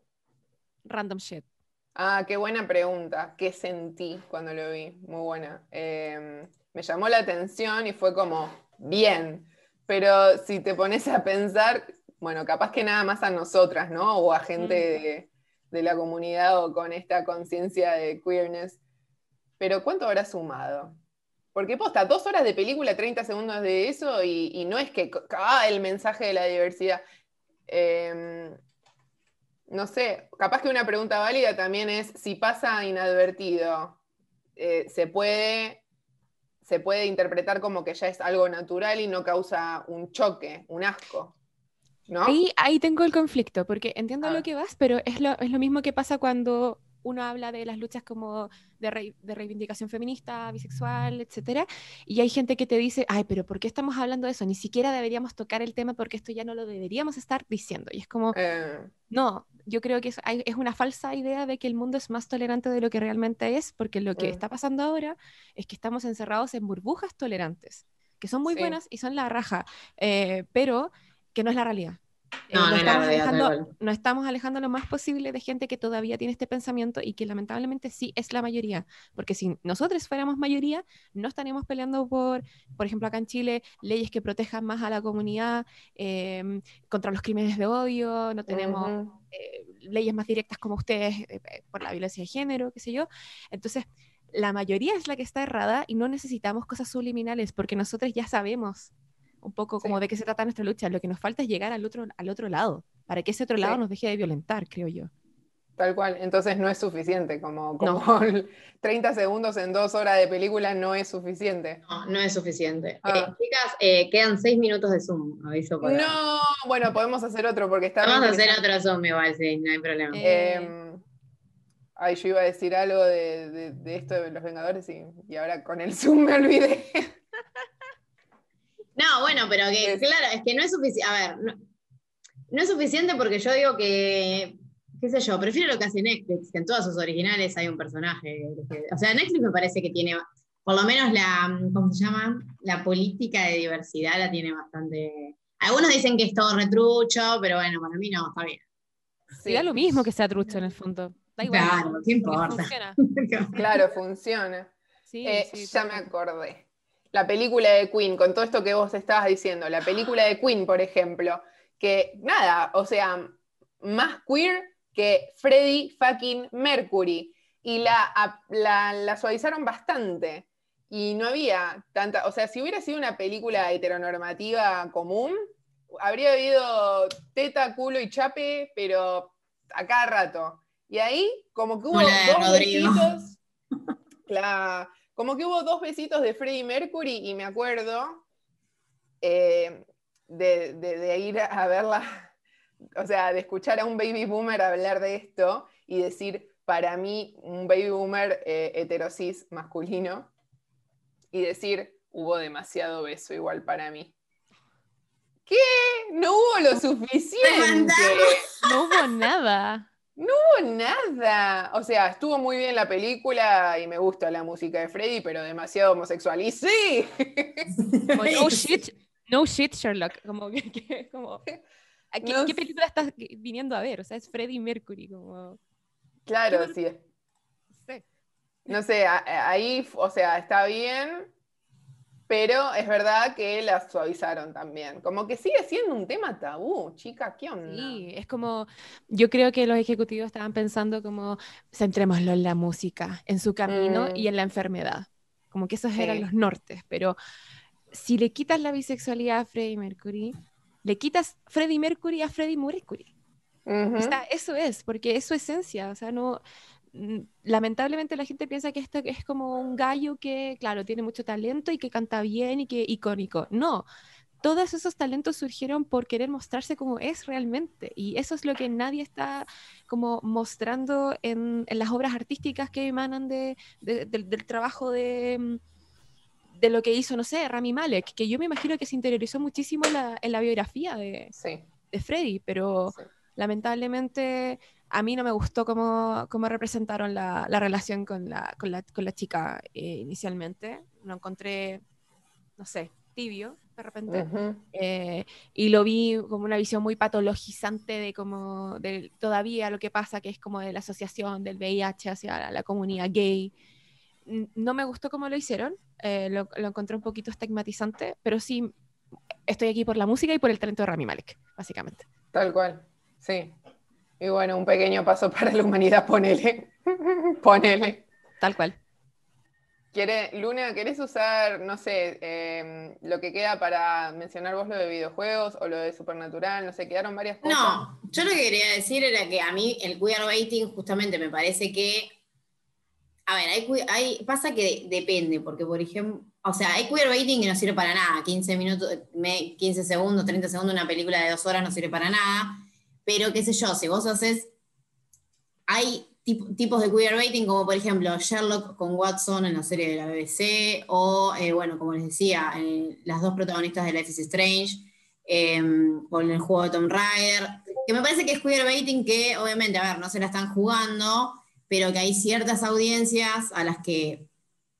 [SPEAKER 2] random shit?
[SPEAKER 3] Ah, qué buena pregunta. ¿Qué sentí cuando lo vi? Muy buena. Eh, me llamó la atención y fue como, bien. Pero si te pones a pensar, bueno, capaz que nada más a nosotras, ¿no? O a gente de, de la comunidad o con esta conciencia de queerness. Pero ¿cuánto habrá sumado? Porque posta, dos horas de película, 30 segundos de eso, y, y no es que, ah, el mensaje de la diversidad. Eh, no sé, capaz que una pregunta válida también es si pasa inadvertido, eh, se, puede, se puede interpretar como que ya es algo natural y no causa un choque, un asco. ¿No?
[SPEAKER 2] Ahí, ahí tengo el conflicto, porque entiendo lo
[SPEAKER 3] ver.
[SPEAKER 2] que vas, pero es lo, es lo mismo que pasa cuando uno habla de las luchas como de, rei- de reivindicación feminista, bisexual, etcétera, y hay gente que te dice, ay, pero ¿por qué estamos hablando de eso? Ni siquiera deberíamos tocar el tema porque esto ya no lo deberíamos estar diciendo. Y es como,
[SPEAKER 3] Eh,
[SPEAKER 2] no, yo creo que es, hay- es una falsa idea de que el mundo es más tolerante de lo que realmente es, porque lo que
[SPEAKER 3] Mm.
[SPEAKER 2] está pasando ahora es que estamos encerrados en burbujas tolerantes, que son muy
[SPEAKER 3] Sí.
[SPEAKER 2] buenas y son la raja, eh, pero que no es la realidad. Eh,
[SPEAKER 1] No, no
[SPEAKER 2] estamos alejando- nos estamos alejando lo más posible de gente que todavía tiene este pensamiento y que lamentablemente sí es la mayoría, porque si nosotros fuéramos mayoría, no estaríamos peleando por, por ejemplo, acá en Chile, leyes que protejan más a la comunidad em, contra los crímenes de odio, no tenemos eh, leyes más directas como ustedes eh, por la violencia de género, qué sé yo. Entonces, la mayoría es la que está errada y no necesitamos cosas subliminales porque nosotros ya sabemos un poco como
[SPEAKER 3] Sí.
[SPEAKER 2] de qué se trata nuestra lucha. Lo que nos falta es llegar al otro, al otro lado, para que ese otro lado
[SPEAKER 3] Sí.
[SPEAKER 2] nos deje de violentar, creo yo.
[SPEAKER 3] Tal cual, entonces no es suficiente, como,
[SPEAKER 2] No.
[SPEAKER 3] como <laughs> el 30 segundos en dos horas de película no es suficiente.
[SPEAKER 1] No, no es suficiente.
[SPEAKER 3] Ah.
[SPEAKER 1] Eh, chicas, eh, quedan seis minutos de Zoom, aviso por
[SPEAKER 3] No, bueno, podemos hacer otro porque está
[SPEAKER 1] Vamos a hacer otro Zoom igual, sí, no hay problema.
[SPEAKER 2] Eh,
[SPEAKER 3] Em, ay, yo iba a decir algo de, de- de esto de los Vengadores y, y ahora con el Zoom me olvidé. <laughs>
[SPEAKER 1] No, bueno, pero que
[SPEAKER 3] Es-
[SPEAKER 1] claro, es que no es suficiente. A ver, no, no es suficiente porque yo digo que, qué sé yo, prefiero lo que hace Netflix, que en todas sus originales hay un personaje. que- O sea, Netflix me parece que tiene, por lo menos la, ¿cómo se llama? La política de diversidad la tiene bastante. Algunos dicen que es todo retrucho, pero bueno, para mí no, está bien.
[SPEAKER 2] Sí, da lo mismo que sea trucho en el fondo. Da igual.
[SPEAKER 1] Claro, ¿qué importa?
[SPEAKER 2] funciona. <laughs>
[SPEAKER 3] Claro, funciona.
[SPEAKER 2] Sí,
[SPEAKER 3] Eh,
[SPEAKER 2] sí,
[SPEAKER 3] ya me acordé. La película de Queen, con todo esto que vos estabas diciendo, la película de Queen, por ejemplo, que nada, o sea, más queer que Freddie fucking Mercury. Y la, la, la suavizaron bastante. Y no había tanta, o sea, si hubiera sido una película heteronormativa común, habría habido teta, culo y chape, pero a cada rato. Y ahí, como que hubo dos
[SPEAKER 1] Rodrigo.
[SPEAKER 3] besitos. <laughs> Claro, como que hubo dos besitos de Freddie Mercury y me acuerdo eh, de, de- de ir a verla, <laughs> o sea, de escuchar a un baby boomer hablar de esto y decir, para mí, un baby boomer eh, heterosis masculino, y decir, hubo demasiado beso igual para mí. ¿Qué? No hubo lo suficiente.
[SPEAKER 2] No hubo nada.
[SPEAKER 3] No hubo nada. O sea, estuvo muy bien la película y me gusta la música de Freddy, pero demasiado homosexual. Y sí. <laughs>
[SPEAKER 2] No shit, no shit, Sherlock. Como que, que- como, ¿a qué,
[SPEAKER 3] No
[SPEAKER 2] qué
[SPEAKER 3] sé.
[SPEAKER 2] película estás viniendo a ver? O sea, es Freddie Mercury, como.
[SPEAKER 3] Claro, sí.
[SPEAKER 2] no sé.
[SPEAKER 3] Ahí, o sea, está bien, pero es verdad que la suavizaron también. Como que sigue siendo un tema tabú, chica, ¿qué onda?
[SPEAKER 2] Sí, es como, yo creo que los ejecutivos estaban pensando como, centrémoslo en la música, en su camino
[SPEAKER 3] Mm.
[SPEAKER 2] y en la enfermedad, como que esos eran
[SPEAKER 3] Sí.
[SPEAKER 2] los nortes, pero si le quitas la bisexualidad a Freddie Mercury, le quitas Freddie Mercury a Freddie Mercury.
[SPEAKER 3] Ujú.
[SPEAKER 2] O sea, eso es, porque es su esencia, o sea, no... Lamentablemente la gente piensa que esto es como un gallo que, claro, tiene mucho talento y que canta bien y que icónico. No, todos esos talentos surgieron por querer mostrarse como es realmente. Y eso es lo que nadie está como mostrando en, en las obras artísticas que emanan de, de- del, del trabajo de, mm, de lo que hizo, no sé, Rami Malek, que yo me imagino que se interiorizó muchísimo en la, en la biografía de,
[SPEAKER 3] Sí,
[SPEAKER 2] de Freddy, pero
[SPEAKER 3] sí.
[SPEAKER 2] lamentablemente a mí no me gustó cómo, cómo representaron la, la relación con la, con la, con la chica eh, inicialmente. Lo encontré, no sé, tibio de repente. Eh, y lo vi como una visión muy patologizante de como de todavía lo que pasa que es como de la asociación del VIH hacia la, la comunidad gay. No me gustó cómo lo hicieron, eh, lo, lo encontré un poquito estigmatizante, pero sí estoy aquí por la música y por el talento de Rami Malek, básicamente.
[SPEAKER 3] Tal cual, sí. Y bueno, un pequeño paso <laughs> para la humanidad, ponele. <laughs> ponele.
[SPEAKER 2] Tal cual.
[SPEAKER 3] ¿Quiere, Luna, ¿querés usar, no sé, em, lo que queda para mencionar vos lo de videojuegos o lo de Supernatural? No sé, quedaron varias cosas.
[SPEAKER 1] No, yo lo que quería decir era que a mí el queerbaiting justamente me parece que, a ver, hay, que- hay- pasa que depende, porque por ejemplo, o sea, hay queerbaiting que no sirve para nada, 15 minutos, me- 15 segundos, 30 segundos, una película de dos horas no sirve para nada, pero qué sé yo, si vos haces, hay tip- tipos de queerbaiting, como por ejemplo Sherlock con Watson en la serie de la BBC, o eh, bueno, como les decía, eh, las dos protagonistas de Life is Strange, eh, o en el juego de Tomb Raider, que me parece que es queerbaiting que obviamente, a ver, no se la están jugando, pero que hay ciertas audiencias a las que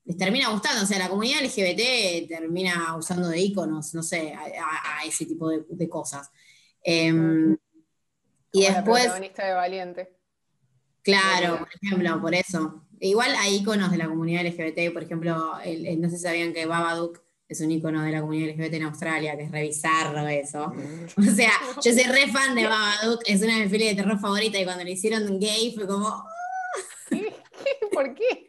[SPEAKER 1] les termina gustando, o sea, la comunidad LGBT termina usando de iconos, no sé, a, ese tipo de, de cosas. Em, y
[SPEAKER 3] Como la
[SPEAKER 1] después...
[SPEAKER 3] protagonista de Valiente.
[SPEAKER 1] Claro, por ejemplo, por eso. Igual hay iconos de la comunidad LGBT, por ejemplo, el- el- no sé si sabían que Babadook es un icono de la comunidad LGBT en Australia, que es re bizarro eso. <laughs> O sea, yo soy re fan de Babadook, es una de mis pelis de terror favoritas y cuando le hicieron gay fue como...
[SPEAKER 3] ¿Por qué?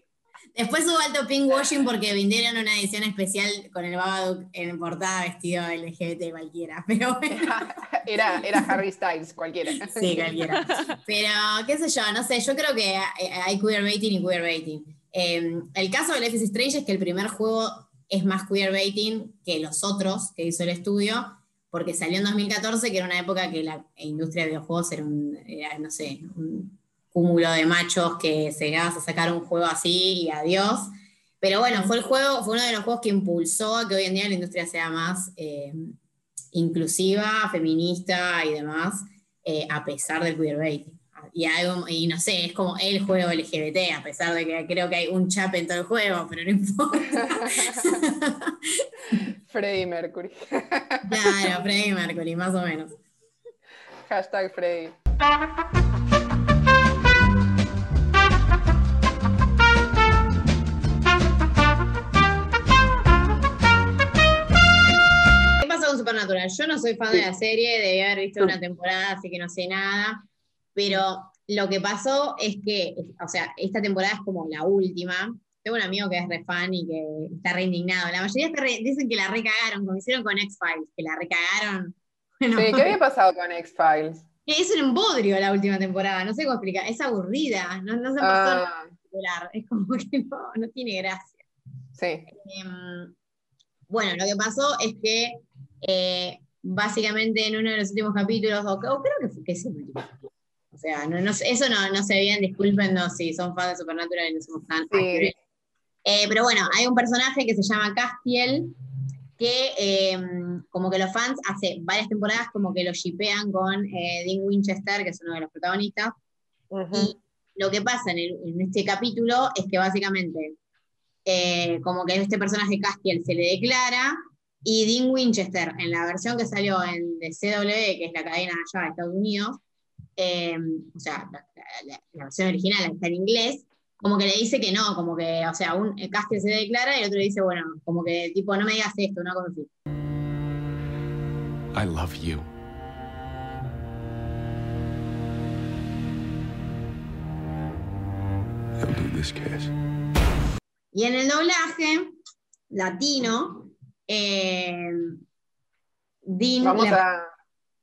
[SPEAKER 1] Después hubo alto pinkwashing porque vendieron una edición especial con el Babadook en portada vestido LGBT cualquiera, <laughs> pero bueno. <laughs>
[SPEAKER 3] Era, era Harry Styles, cualquiera.
[SPEAKER 1] Sí, cualquiera. Pero, qué sé yo, no sé, yo creo que hay queerbaiting y queerbaiting. Eh, el caso de Life is Strange es que el primer juego es más queerbaiting que los otros que hizo el estudio, porque salió en 2014, que era una época que la industria de videojuegos era un, era, no sé, un cúmulo de machos que se llegabas a sacar un juego así y adiós. Pero bueno, fue el juego, fue uno de los juegos que impulsó a que hoy en día la industria sea más eh, inclusiva, feminista y demás, eh, a pesar del queerbaiting. Y, algo, y no sé, es como el juego LGBT, a pesar de que creo que hay un chape en todo el juego, pero no importa. <laughs>
[SPEAKER 3] Freddie Mercury.
[SPEAKER 1] claro, Freddie Mercury, más o menos.
[SPEAKER 3] Hashtag Freddie.
[SPEAKER 1] Supernatural? Yo no soy fan de la serie, debí haber visto una temporada, así que no sé nada. Pero lo que pasó es que, o sea, esta temporada es como la última. Tengo un amigo que es re fan y que está re indignado. La mayoría re- dicen que la recagaron, como hicieron con X-Files, que la recagaron. <laughs> Bueno,
[SPEAKER 3] Sí, ¿qué había pasado con X-Files?
[SPEAKER 1] es un embodrio la última temporada, no sé cómo explicar. Es aburrida, no, no se pasó nada
[SPEAKER 3] Ah,
[SPEAKER 1] particular. Es como que no, no tiene gracia.
[SPEAKER 3] sí.
[SPEAKER 1] Em, bueno, lo que pasó es que eh, básicamente en uno de los últimos capítulos, o, o creo que, fue, que es el último capítulo, o sea, no, no eso no, no sé bien, discúlpenos si son fans de Supernatural y no somos tan
[SPEAKER 3] Sí.
[SPEAKER 1] Eh, pero bueno, hay un personaje que se llama Castiel, que em, como que los fans hace varias temporadas como que lo shipean con eh, Dean Winchester, que es uno de los protagonistas,
[SPEAKER 3] Ujú.
[SPEAKER 1] y lo que pasa en, el- en este capítulo es que básicamente, eh, como que este personaje Castiel se le declara, y Dean Winchester, en la versión que salió en de CW, que es la cadena allá de Estados Unidos, eh, o sea, la, la- la versión original está en inglés, como que le dice que no, como que, o sea, un el Castiel se declara y el otro le dice, bueno, como que tipo, no me digas esto, una cosa así.
[SPEAKER 7] I love you. Do this.
[SPEAKER 1] Y en el doblaje latino, eh, Dean
[SPEAKER 3] Vamos
[SPEAKER 1] le-
[SPEAKER 3] a.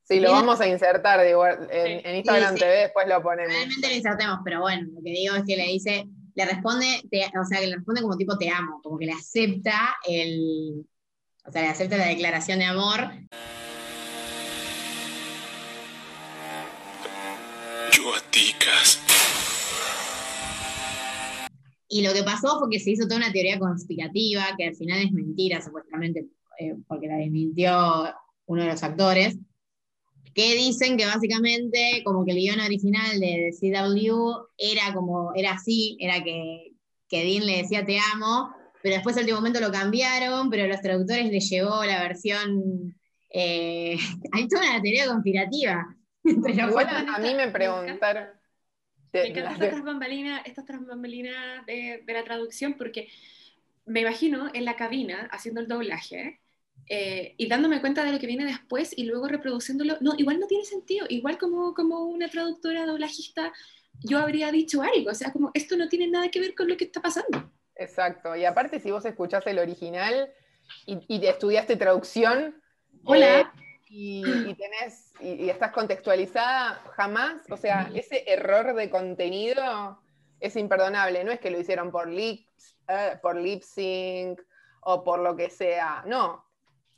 [SPEAKER 3] Sí, lo vamos a insertar digo, en, en Instagram
[SPEAKER 1] Sí, sí.
[SPEAKER 3] TV, después lo ponemos.
[SPEAKER 1] Realmente lo insertemos, pero bueno, lo que digo es que le dice, le responde, te- o sea, que le responde como tipo te amo, como que le acepta el, o sea, le acepta la declaración de amor.
[SPEAKER 7] Yo a ti, Cass.
[SPEAKER 1] Y lo que pasó fue que se hizo toda una teoría conspirativa, que al final es mentira, supuestamente, eh, porque la desmintió uno de los actores, que dicen que básicamente como que el guion original de CW era como, era así, era que, que Dean le decía te amo, pero después al último momento lo cambiaron, pero a los traductores les llegó la versión, eh, <laughs> hay toda una teoría conspirativa. entre
[SPEAKER 3] a, a mí me preguntaron.
[SPEAKER 2] Me encantan estas bambalinas, estas bambalinas de, de la traducción porque me imagino en la cabina haciendo el doblaje eh, y dándome cuenta de lo que viene después y luego reproduciéndolo. No, igual no tiene sentido. Igual como, como una traductora doblajista, yo habría dicho algo. O sea, como esto no tiene nada que ver con lo que está pasando.
[SPEAKER 3] Exacto. Y aparte, si vos escuchás el original y, y te estudiaste traducción.
[SPEAKER 2] Hola.
[SPEAKER 3] eh, y, y tenés, y, y estás contextualizada, jamás, o sea, ese error de contenido es imperdonable. No es que lo hicieron por lip, eh, por lip sync o por lo que sea. No.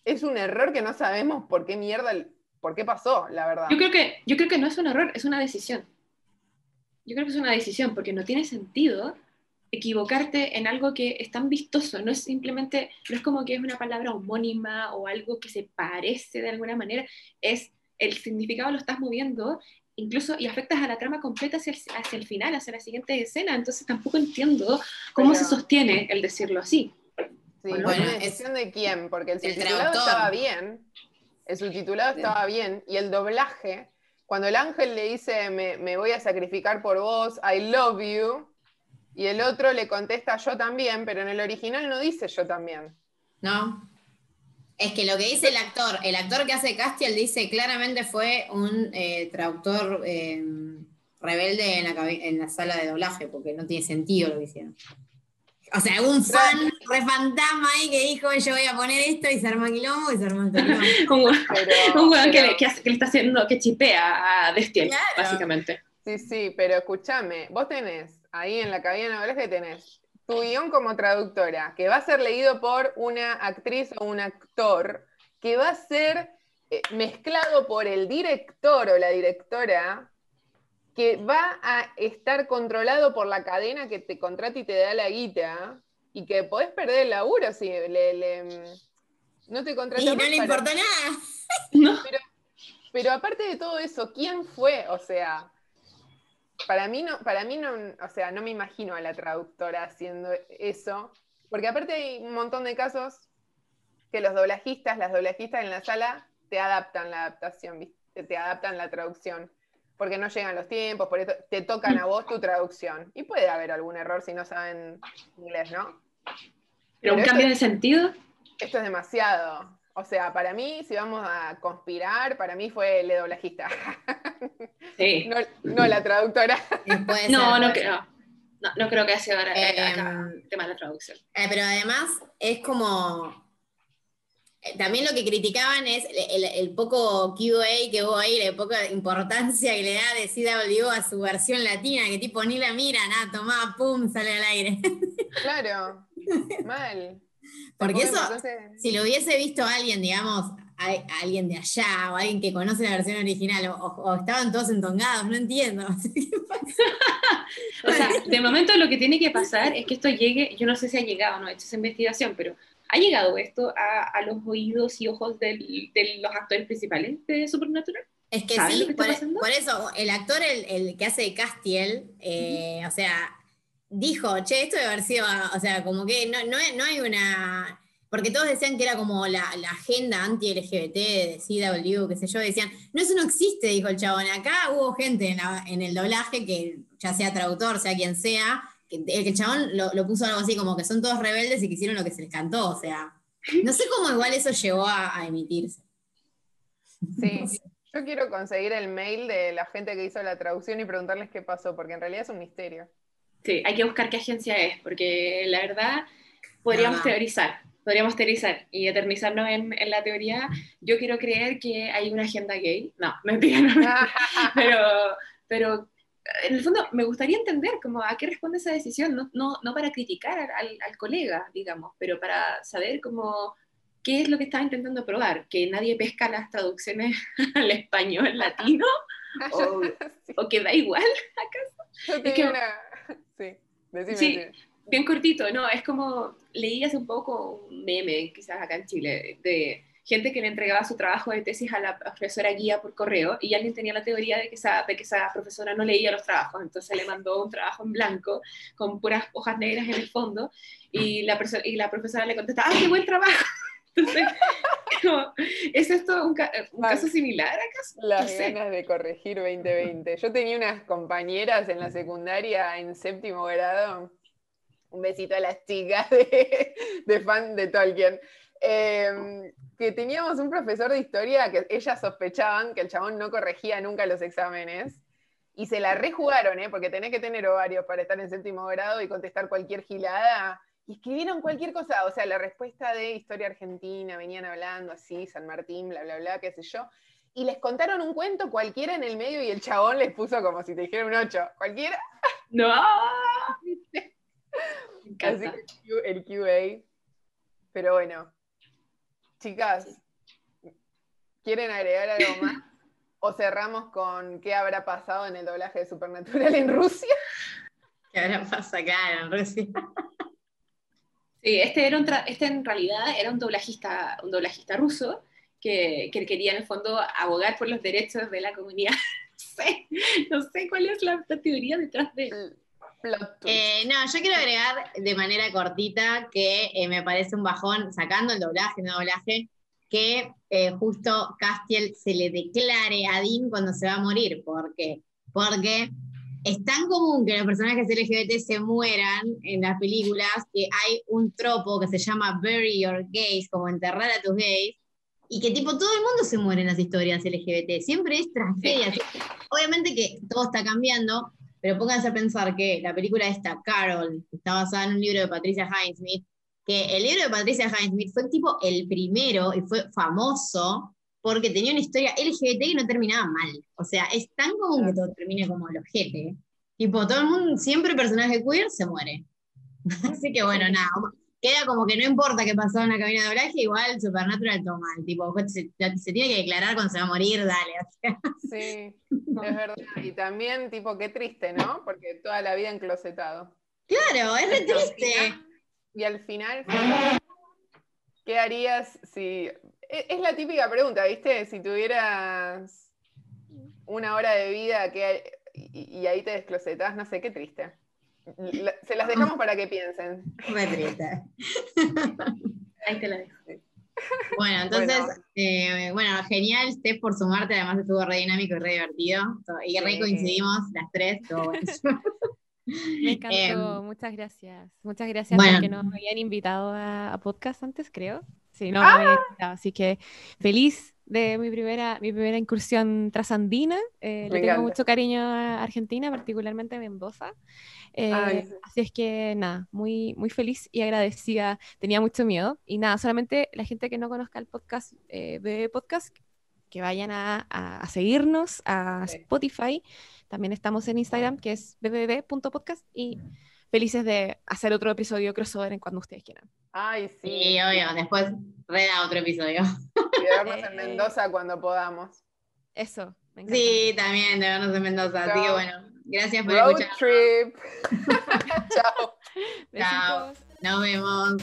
[SPEAKER 3] Es un error que no sabemos por qué mierda, por qué pasó, la verdad.
[SPEAKER 2] Yo creo que, yo creo que no es un error, es una decisión. yo creo que es una decisión, porque no tiene sentido equivocarte en algo que es tan vistoso, no es simplemente, no es como que es una palabra homónima o algo que se parece de alguna manera, es el significado lo estás moviendo incluso y afectas a la trama completa hacia el, hacia el final, hacia la siguiente escena, entonces tampoco entiendo cómo
[SPEAKER 3] Pero-
[SPEAKER 2] se sostiene el decirlo así.
[SPEAKER 3] Sí,
[SPEAKER 2] Bueno,
[SPEAKER 3] bueno,
[SPEAKER 1] es-
[SPEAKER 3] de quién, porque el subtitulado estaba bien, el subtitulado estaba bien, y el doblaje, cuando el ángel le dice, me, me voy a sacrificar por vos, I love you, y el otro le contesta, yo también, pero en el original no dice yo también.
[SPEAKER 1] ¿No? Es que lo que dice el actor, el actor que hace Castiel dice claramente fue un eh, traductor eh, rebelde en la, en la sala de doblaje, porque no tiene sentido lo que hicieron. O sea, algún fan, re fantasma ahí que dijo, yo voy a poner esto y se arma quilombo y se arma quilombo. <laughs>
[SPEAKER 2] Un, hue-
[SPEAKER 3] Pero, <laughs>
[SPEAKER 2] un weón que, le, que hace- que le está haciendo, que chipea a Destiel,
[SPEAKER 1] Claro.
[SPEAKER 2] básicamente.
[SPEAKER 3] Sí, sí, pero escúchame, vos tenés ahí en la cabina de doblaje tenés tu guion como traductora, que va a ser leído por una actriz o un actor, que va a ser eh, mezclado por el director o la directora, que va a estar controlado por la cadena que te contrata y te da la guita, y que podés perder el laburo si le, le- no te contratan
[SPEAKER 1] Y no le
[SPEAKER 3] para-
[SPEAKER 1] importó nada. <laughs>
[SPEAKER 2] No,
[SPEAKER 3] pero aparte de todo eso, ¿quién fue? O sea, para mí no, para mí no, o sea, no me imagino a la traductora haciendo eso, porque aparte hay un montón de casos que los doblajistas, las doblajistas en la sala te adaptan la adaptación, te adaptan la traducción, porque no llegan los tiempos, por eso te tocan a vos tu traducción. Y puede haber algún error si no saben inglés, ¿no?
[SPEAKER 2] pero un cambio de sentido.
[SPEAKER 3] Esto es demasiado. O sea, para mí, si vamos a conspirar, para mí fue el doblajista. <laughs>
[SPEAKER 2] Sí.
[SPEAKER 3] No, no la traductora.
[SPEAKER 2] No, no creo. No, no creo que haya sido ahora-
[SPEAKER 1] Eh,
[SPEAKER 2] acá el tema de la traducción.
[SPEAKER 1] Eh, pero además es como. eh, También lo que criticaban es el, el- el poco QA que hubo ahí, la poca importancia que le da de CW a su versión latina, que tipo ni la miran, ah, tomá, pum, sale al aire.
[SPEAKER 3] Claro. <laughs> Mal.
[SPEAKER 1] Porque eso, si lo hubiese visto alguien, digamos, a, a alguien de allá, o alguien que conoce la versión original, o, o- o estaban todos entongados, no entiendo. <laughs>
[SPEAKER 2] O sea, de momento lo que tiene que pasar es que esto llegue, yo no sé si ha llegado, no he hecho esa investigación, pero ¿ha llegado esto a, a los oídos y ojos del- de los actores principales de Supernatural?
[SPEAKER 1] Es que
[SPEAKER 2] ¿Saben lo
[SPEAKER 1] sí,
[SPEAKER 2] que
[SPEAKER 1] por eso, el actor, el, el que hace de Castiel, eh, o sea, dijo, che, esto debe haber sido, o sea, como que no, no, no hay una... Porque todos decían que era como la, la agenda anti-LGBT de CW, qué sé yo, decían, no, eso no existe, dijo el chabón. Acá hubo gente en, el doblaje, que ya sea traductor, sea quien sea, el, que el chabón lo, lo puso algo así como que son todos rebeldes y que hicieron lo que se les cantó, o sea, no sé cómo igual eso llegó a, a emitirse.
[SPEAKER 3] Sí. Yo quiero conseguir el mail de la gente que hizo la traducción y preguntarles qué pasó, porque en realidad es un misterio.
[SPEAKER 2] Sí, hay que buscar qué agencia es, porque la verdad podríamos
[SPEAKER 1] Ah.
[SPEAKER 2] teorizar, podríamos teorizar y eternizarnos en, en la teoría. Yo quiero creer que hay una agenda gay. No, <laughs> mentira, no. <laughs> pero, pero en el fondo me gustaría entender como a qué responde esa decisión, no, no, no para criticar al, al- colega, digamos, pero para saber cómo qué es lo que estaba intentando probar, que nadie pesca las traducciones <laughs> al español latino o,
[SPEAKER 3] Sí.
[SPEAKER 2] o que da igual.
[SPEAKER 3] Yo tenía
[SPEAKER 2] que-
[SPEAKER 3] una... Sí, decime.
[SPEAKER 2] Sí.
[SPEAKER 3] decime.
[SPEAKER 2] Bien cortito, ¿no? Es como, leí hace un poco un meme, quizás acá en Chile, de gente que le entregaba su trabajo de tesis a la profesora guía por correo y alguien tenía la teoría de que esa, de que esa profesora no leía los trabajos, entonces le mandó un trabajo en blanco con puras hojas negras en el fondo y la, y la profesora le contesta, ¡ah, qué buen trabajo! Entonces, <laughs> como, ¿es esto un, ca- un
[SPEAKER 3] Mal.
[SPEAKER 2] caso similar acaso?
[SPEAKER 3] Las
[SPEAKER 2] No sé.
[SPEAKER 3] ganas de corregir 2020. Yo tenía unas compañeras en la secundaria en séptimo grado. Un besito a las chicas de, de fan de Tolkien. eh, que teníamos un profesor de historia que ellas sospechaban que el chabón no corregía nunca los exámenes. Y se la rejugaron, ¿eh? porque tenés que tener ovarios para estar en séptimo grado y contestar cualquier gilada. Y escribieron cualquier cosa, o sea, la respuesta de historia argentina, venían hablando así, San Martín, bla, bla, bla, qué sé yo. Y les contaron un cuento cualquiera en el medio y el chabón les puso como si te dijera un 8. Cualquiera.
[SPEAKER 2] ¡No! <laughs>
[SPEAKER 3] Que el QA. Pero bueno. Chicas, ¿quieren agregar algo más? O cerramos con qué habrá pasado en el doblaje de Supernatural en Rusia.
[SPEAKER 1] ¿Qué habrá pasado acá en Rusia?
[SPEAKER 8] Sí, este, era un este en realidad era un doblajista, un doblajista ruso que, que quería en el fondo abogar por los derechos de la comunidad. <laughs> No sé, no sé cuál es la, la teoría detrás de...
[SPEAKER 3] Plot twist.
[SPEAKER 1] Eh, no, yo quiero agregar de manera cortita que eh, me parece un bajón, sacando el doblaje, no doblaje, que eh, justo Castiel se le declare a Dean cuando se va a morir. ¿Por qué? Porque es tan común que los personajes LGBT se mueran en las películas que hay un tropo que se llama bury your gays, como enterrar a tus gays, y que tipo todo el mundo se muere en las historias LGBT. Siempre es tragedia. Obviamente que todo está cambiando, pero pónganse a pensar que la película esta, Carol, está basada en un libro de Patricia Highsmith, que el libro de Patricia Highsmith fue tipo el primero y fue famoso porque tenía una historia LGBT que no terminaba mal. O sea, es tan común que todo termine como el ojete. Tipo, todo el mundo, siempre el personaje queer se muere. <laughs> Así que bueno, nada. Queda como que no importa qué pasó en la cabina de doblaje, igual Supernatural todo mal. Tipo, se, se tiene que declarar cuando se va a morir, dale.
[SPEAKER 3] Sí, es verdad. Y también, tipo, qué triste, ¿no? Porque toda la vida enclosetado.
[SPEAKER 1] Claro, es re
[SPEAKER 3] Y
[SPEAKER 1] triste.
[SPEAKER 3] Y al final, ¿qué harías si... e- Es la típica pregunta, ¿viste? Si tuvieras una hora de vida ¿qué- y, y ahí te desclosetás, no sé, qué triste. La- Se las dejamos para que piensen.
[SPEAKER 1] Re triste.
[SPEAKER 8] Ahí te la dejo.
[SPEAKER 1] Bueno, entonces,
[SPEAKER 3] Bueno.
[SPEAKER 1] eh, bueno, genial, Steph, por sumarte, además estuvo re dinámico y re divertido. Y re
[SPEAKER 3] Sí.
[SPEAKER 1] coincidimos las tres, buenísimo. <laughs>
[SPEAKER 2] Me encantó,
[SPEAKER 1] Em,
[SPEAKER 2] muchas gracias. Muchas gracias
[SPEAKER 1] bueno.
[SPEAKER 2] porque nos habían invitado a, a podcast antes, creo. Sí, no, invitado. Así que feliz de mi primera, mi primera incursión trasandina. Eh, le tengo mucho cariño a Argentina, particularmente a Mendoza. Eh, así es que nada, muy, muy feliz y agradecida. Tenía mucho miedo. Y nada, solamente la gente que no conozca el podcast, eh, BB Podcast, que vayan a, a- a seguirnos a
[SPEAKER 3] Sí.
[SPEAKER 2] Spotify. También estamos en Instagram, que es bbb.podcast. Y felices de hacer otro episodio crossover en cuando ustedes quieran.
[SPEAKER 3] Ay, sí.
[SPEAKER 1] Sí, obvio, después reda otro episodio.
[SPEAKER 3] Y de vernos
[SPEAKER 2] Eh.
[SPEAKER 3] en Mendoza cuando podamos.
[SPEAKER 2] Eso, me encanta.
[SPEAKER 1] Sí, también, de vernos en Mendoza. Así que
[SPEAKER 3] Chao.
[SPEAKER 1] bueno, gracias por
[SPEAKER 3] Road
[SPEAKER 1] escuchar.
[SPEAKER 3] trip. <laughs> <laughs> Chao.
[SPEAKER 2] Besitos.
[SPEAKER 1] Nos vemos.